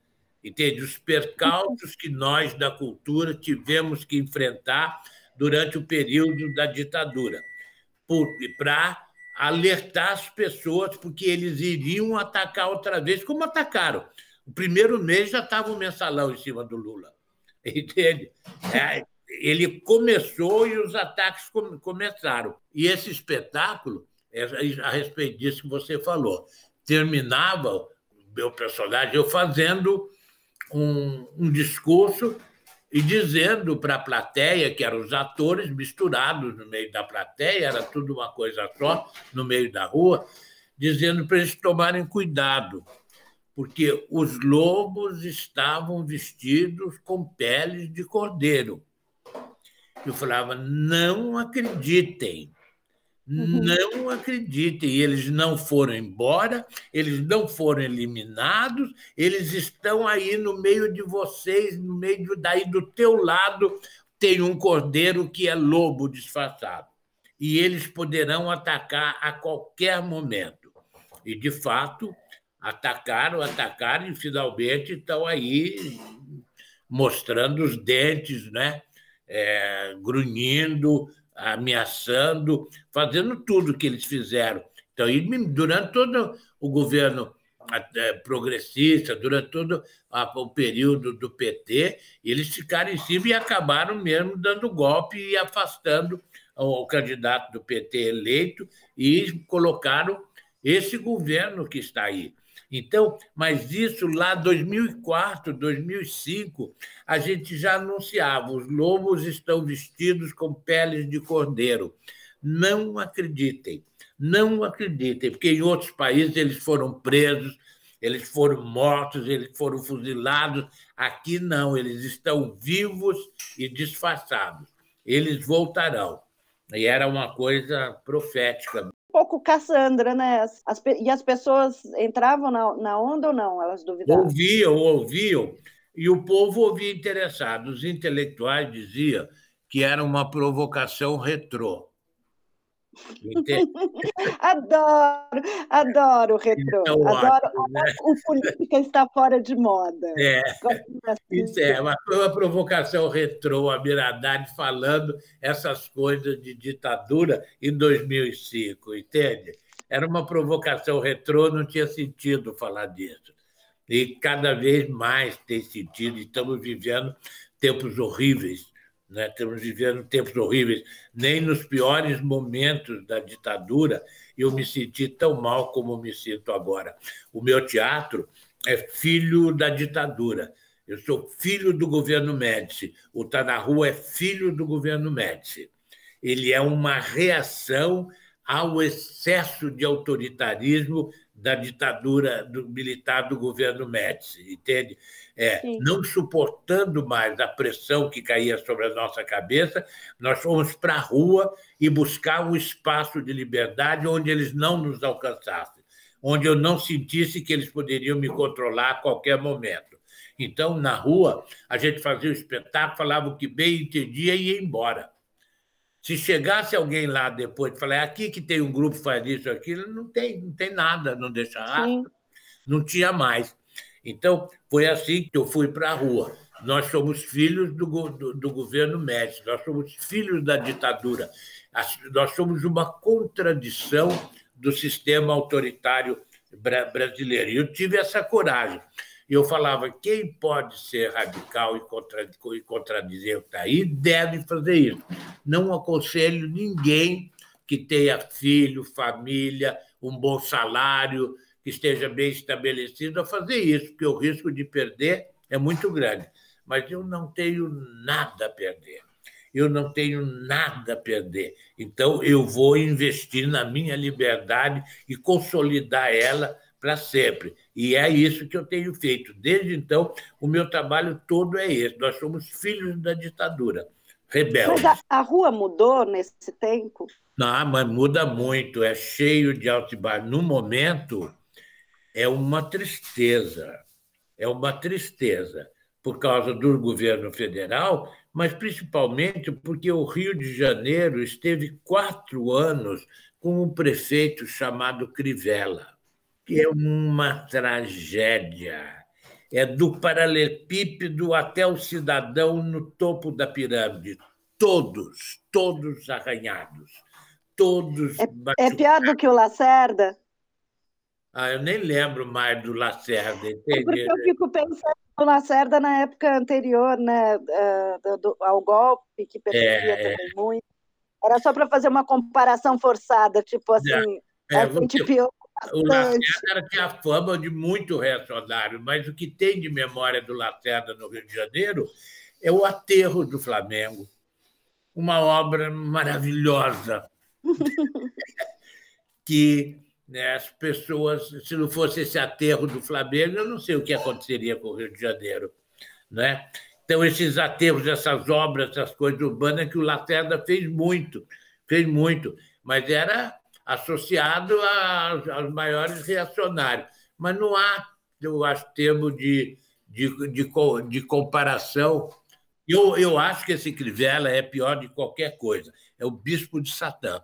Entende? Os percalços que nós da cultura tivemos que enfrentar durante o período da ditadura, para alertar as pessoas, porque eles iriam atacar outra vez, como atacaram. O primeiro mês já estava o mensalão em cima do Lula. Entende? É, ele começou e os ataques começaram. E esse espetáculo, é, a respeito disso que você falou, terminava meu personagem eu fazendo um, um discurso e dizendo para a plateia, que eram os atores misturados no meio da plateia, era tudo uma coisa só, no meio da rua, dizendo para eles tomarem cuidado, porque os lobos estavam vestidos com peles de cordeiro. Eu falava, não acreditem, uhum. não acreditem. E eles não foram embora, eles não foram eliminados, eles estão aí no meio de vocês, no meio daí do teu lado tem um cordeiro que é lobo disfarçado. E eles poderão atacar a qualquer momento. E, de fato, atacaram, atacaram e finalmente estão aí mostrando os dentes, né? É, grunhindo, ameaçando, fazendo tudo que eles fizeram. Então, durante todo o governo progressista, durante todo o período do PT, eles ficaram em cima e acabaram mesmo dando golpe e afastando o candidato do PT eleito e colocaram esse governo que está aí. Então, mas isso lá 2004, 2005, a gente já anunciava: os lobos estão vestidos com peles de cordeiro. Não acreditem, não acreditem, porque em outros países eles foram presos, eles foram mortos, eles foram fuzilados. Aqui não, eles estão vivos e disfarçados. Eles voltarão. E era uma coisa profética pouco Cassandra, né? As, as, e as pessoas entravam na, na onda ou não? Elas duvidavam? Ouviam, ouviam. E o povo ouvia interessado. Os intelectuais diziam que era uma provocação retrô. adoro, adoro o retrô. Então, adoro. Ótimo, né? O política está fora de moda. É, isso é uma, uma provocação retrô, a Miradade falando essas coisas de ditadura em 2005, entende? Era uma provocação retrô, não tinha sentido falar disso. E cada vez mais tem sentido, estamos vivendo tempos horríveis né? Estamos vivendo tempos horríveis. Nem nos piores momentos da ditadura eu me senti tão mal como me sinto agora. O meu teatro é filho da ditadura. Eu sou filho do governo Médici. O Tá na Rua é filho do governo Médici. Ele é uma reação ao excesso de autoritarismo da ditadura do militar do governo Médici, entende? É, não suportando mais a pressão que caía sobre a nossa cabeça, nós fomos para a rua e buscar um espaço de liberdade onde eles não nos alcançassem, onde eu não sentisse que eles poderiam me controlar a qualquer momento. Então, na rua, a gente fazia o espetáculo, falava o que bem entendia e ia embora. Se chegasse alguém lá depois e falar, é aqui que tem um grupo faz isso, aquilo, não tem, não tem nada, não deixa rastro. Não tinha mais. Então, foi assim que eu fui para a rua. Nós somos filhos do, do, do governo Médici, nós somos filhos da ditadura, nós somos uma contradição do sistema autoritário brasileiro. E eu tive essa coragem. Eu falava: quem pode ser radical e contradizer o que está aí deve fazer isso. Não aconselho ninguém que tenha filho, família, um bom salário, que esteja bem estabelecido a fazer isso, porque o risco de perder é muito grande. Mas eu não tenho nada a perder. Eu não tenho nada a perder. Então, eu vou investir na minha liberdade e consolidar ela para sempre. E é isso que eu tenho feito. Desde então, o meu trabalho todo é esse. Nós somos filhos da ditadura, rebeldes. Mas a, a rua mudou nesse tempo? Não, mas muda muito. É cheio de alto e baixo. No momento, é uma tristeza, é uma tristeza por causa do governo federal, mas principalmente porque o Rio de Janeiro esteve quatro anos com um prefeito chamado Crivella, que é uma tragédia. É do paralelepípedo até o cidadão no topo da pirâmide. Todos, todos arranhados. Todos. É, é pior do que o Lacerda? Ah, eu nem lembro mais do Lacerda? É porque eu fico pensando no Lacerda na época anterior, né, do, ao golpe, que perseguia é... também muito. Era só para fazer uma comparação forçada, tipo assim, é, a gente você... o Lacerda tinha fama de muito reacionário, mas o que tem de memória do Lacerda no Rio de Janeiro é o aterro do Flamengo. Uma obra maravilhosa que né? As pessoas, se não fosse esse aterro do Flamengo, eu não sei o que aconteceria com o Rio de Janeiro. Né? Então, esses aterros, essas obras, essas coisas urbanas que o Lacerda fez muito, fez muito, mas era associado aos maiores reacionários. Mas não há, eu acho, termo de, de, de, de comparação. Eu, eu acho que esse Crivella é pior de qualquer coisa. É o bispo de Satã.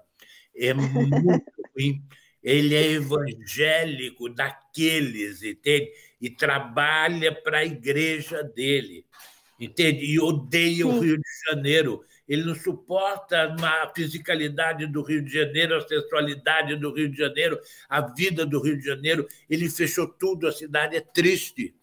É muito ruim ele é evangélico daqueles, entende? E trabalha para a igreja dele, entende? E odeia Sim. o Rio de Janeiro. Ele não suporta a fisicalidade do Rio de Janeiro, a sexualidade do Rio de Janeiro, a vida do Rio de Janeiro. Ele fechou tudo, a cidade é triste.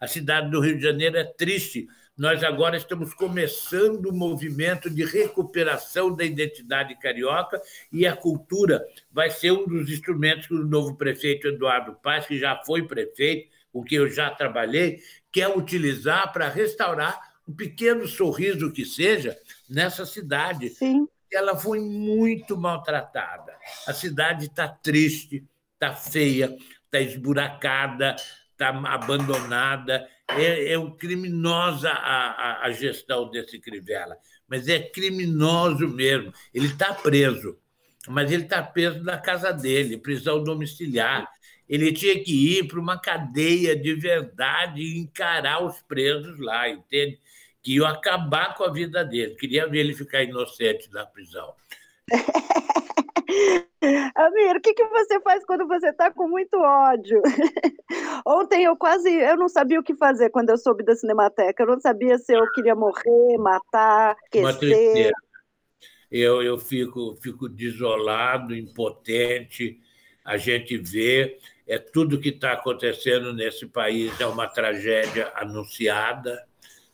A cidade do Rio de Janeiro é triste. Nós agora estamos começando o um movimento de recuperação da identidade carioca e a cultura vai ser um dos instrumentos que o novo prefeito Eduardo Paz, que já foi prefeito, com quem eu já trabalhei, quer utilizar para restaurar um pequeno sorriso que seja nessa cidade. Sim. Ela foi muito maltratada. A cidade está triste, está feia, está esburacada, está abandonada é, é um criminosa a, a, a, gestão desse Crivella, mas é criminoso mesmo. Ele está preso, mas ele está preso na casa dele, prisão domiciliar. Ele tinha que ir para uma cadeia de verdade e encarar os presos lá, entende? Que iam acabar com a vida dele. Queria ver ele ficar inocente na prisão. Amir, o que, que você faz quando você está com muito ódio? Ontem eu quase, eu não sabia o que fazer quando eu soube da Cinemateca. Eu não sabia se eu queria morrer, matar, esquecer. Eu, eu fico, fico desolado, impotente. A gente vê, é tudo que está acontecendo nesse país é uma tragédia anunciada.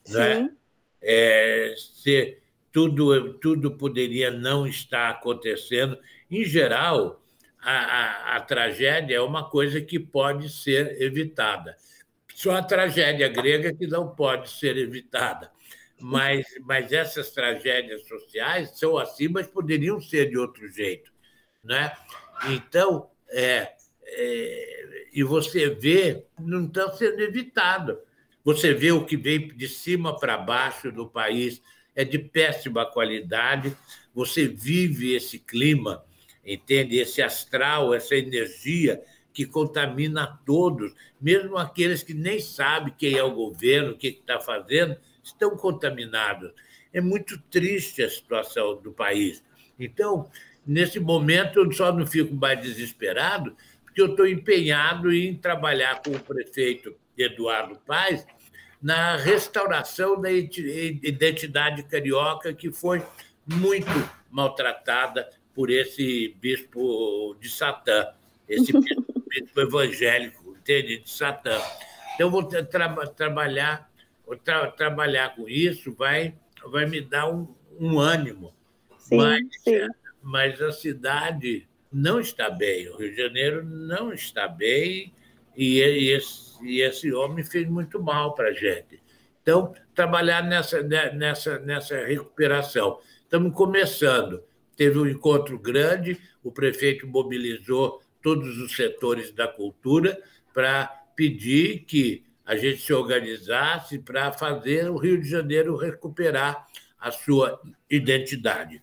Né? É, se, tudo, tudo poderia não estar acontecendo. Em geral, a, a, a tragédia é uma coisa que pode ser evitada. Só a tragédia grega que não pode ser evitada. Mas, mas essas tragédias sociais são assim, mas poderiam ser de outro jeito. Né? Então, é, é, e você vê, não está sendo evitado. Você vê o que vem de cima para baixo no país, é de péssima qualidade. Você vive esse clima, entende? Esse astral, essa energia que contamina todos, mesmo aqueles que nem sabem quem é o governo, o que está fazendo, estão contaminados. É muito triste a situação do país. Então, nesse momento, eu só não fico mais desesperado, porque eu estou empenhado em trabalhar com o prefeito Eduardo Paes na restauração da identidade carioca, que foi muito maltratada por esse bispo de Satã, esse bispo, bispo evangélico, entende? De Satã. Então, vou tra trabalhar, tra trabalhar com isso, vai, vai me dar um, um ânimo. Sim, mas, sim. mas a cidade não está bem, o Rio de Janeiro não está bem, e, e esse e esse homem fez muito mal para a gente. Então, trabalhar nessa, né, nessa, nessa recuperação. Estamos começando. Teve um encontro grande, o prefeito mobilizou todos os setores da cultura para pedir que a gente se organizasse para fazer o Rio de Janeiro recuperar a sua identidade.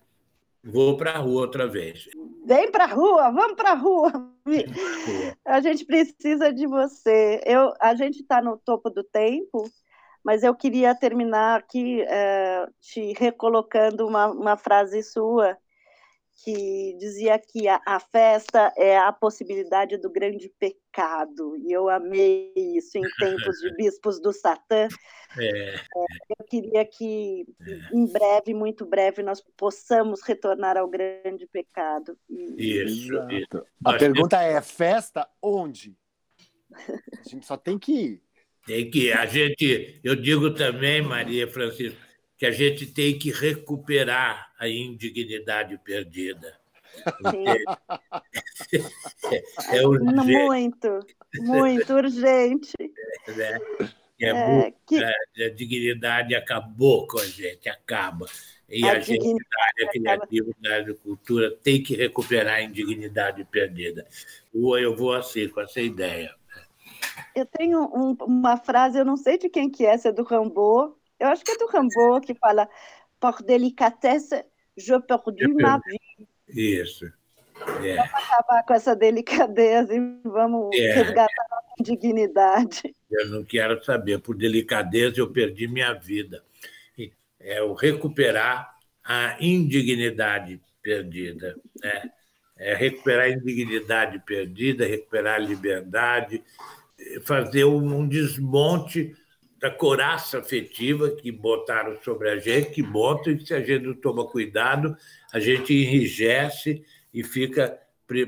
Vou para a rua outra vez. Vem para a rua, vamos para a rua. A gente precisa de você. Eu, a gente está no topo do tempo, mas eu queria terminar aqui é, te recolocando uma, uma frase sua que dizia que a, a, festa é a possibilidade do grande pecado, e eu amei isso em tempos de bispos do Satã. É. É, eu queria que, é. em breve, muito breve, nós possamos retornar ao grande pecado. Isso, isso. A pergunta é: festa onde? A gente só tem que ir. Tem que ir. A gente, eu digo também, Maria Francisco, que a gente tem que recuperar a indignidade perdida. É, é urgente. Muito, muito urgente. É, né? é, é muito, que... A dignidade acabou com a gente, acaba. E a, a gente, da área criativa, da área de cultura, tem que recuperar a indignidade perdida. Eu vou assim, com essa ideia. Eu tenho um, uma frase, eu não sei de quem que é, se é do Rambo, eu acho que é do Rambo que fala por delicatesse, je perdu ma vie. Isso. É. Vamos acabar com essa delicadeza e vamos é. resgatar a nossa dignidade. Eu não quero saber, por delicadeza eu perdi minha vida. É o recuperar a indignidade perdida. Né? É recuperar a indignidade perdida, recuperar a liberdade, fazer um desmonte da coraça afetiva que botaram sobre a gente, que botam, e se a gente não toma cuidado, a gente enrijece e fica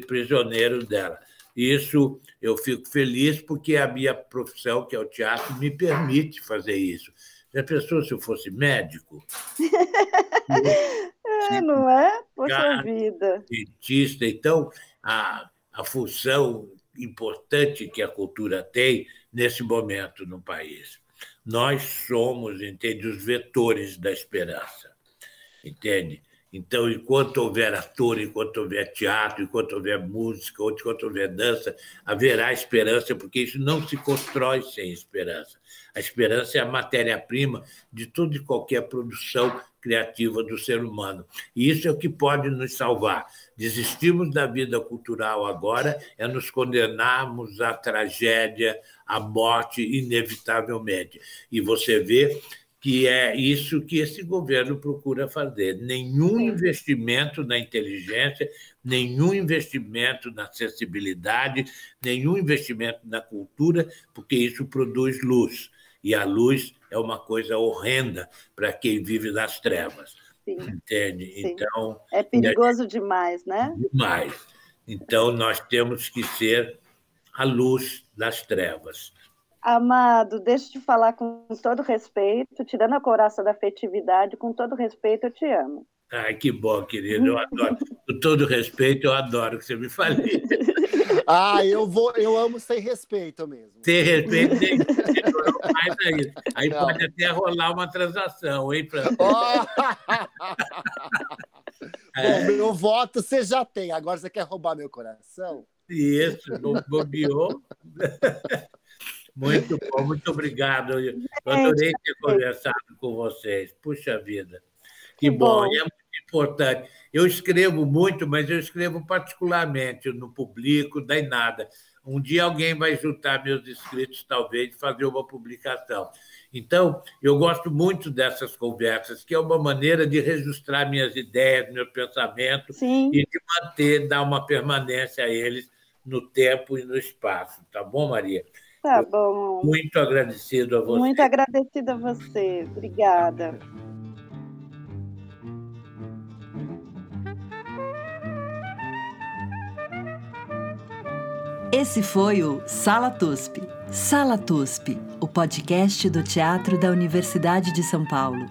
prisioneiro dela. Isso eu fico feliz porque a minha profissão, que é o teatro, me permite fazer isso. Já pensou se eu fosse médico? é, não é? Poxa vida. Cientista. Então, a, a função importante que a cultura tem nesse momento no país. Nós somos, entende, os vetores da esperança, entende? Então, enquanto houver ator, enquanto houver teatro, enquanto houver música, enquanto houver dança, haverá esperança, porque isso não se constrói sem esperança. A esperança é a matéria-prima de toda e qualquer produção criativa do ser humano. E isso é o que pode nos salvar. Desistirmos da vida cultural agora é nos condenarmos à tragédia, à morte, inevitavelmente. E você vê que é isso que esse governo procura fazer. Nenhum investimento na inteligência, nenhum investimento na acessibilidade, nenhum investimento na cultura, porque isso produz luz. E a luz é uma coisa horrenda para quem vive nas trevas. Sim. Entende? Sim. Então. É perigoso demais, né? Demais. Então, nós temos que ser a luz das trevas. Amado, deixa eu te falar com todo respeito, tirando a coraça da afetividade, com todo respeito, eu te amo. Ai, que bom, querido, eu adoro. Com todo respeito, eu adoro que você me fale. ah, eu vou, eu amo sem respeito mesmo. Sem respeito, sem, mais aí. Aí Não. pode até rolar uma transação, hein, Fran? Oh! é. Bom, meu voto você já tem. Agora você quer roubar meu coração? Isso, bobeou. Muito bom, muito obrigado. Eu adorei ter conversado com vocês. Puxa vida. Que, bom. E é muito importante. Eu escrevo muito, mas eu escrevo particularmente, eu não publico, daí nada. Um dia alguém vai juntar meus escritos, talvez, e fazer uma publicação. Então, eu gosto muito dessas conversas, que é uma maneira de registrar minhas ideias, meus pensamentos Sim. e de manter, dar uma permanência a eles no tempo e no espaço. Tá bom, Maria? Tá bom. Muito agradecido a você. Muito agradecida a você. Obrigada. Esse foi o Sala TUSP. Sala TUSP, o podcast do Teatro da Universidade de São Paulo.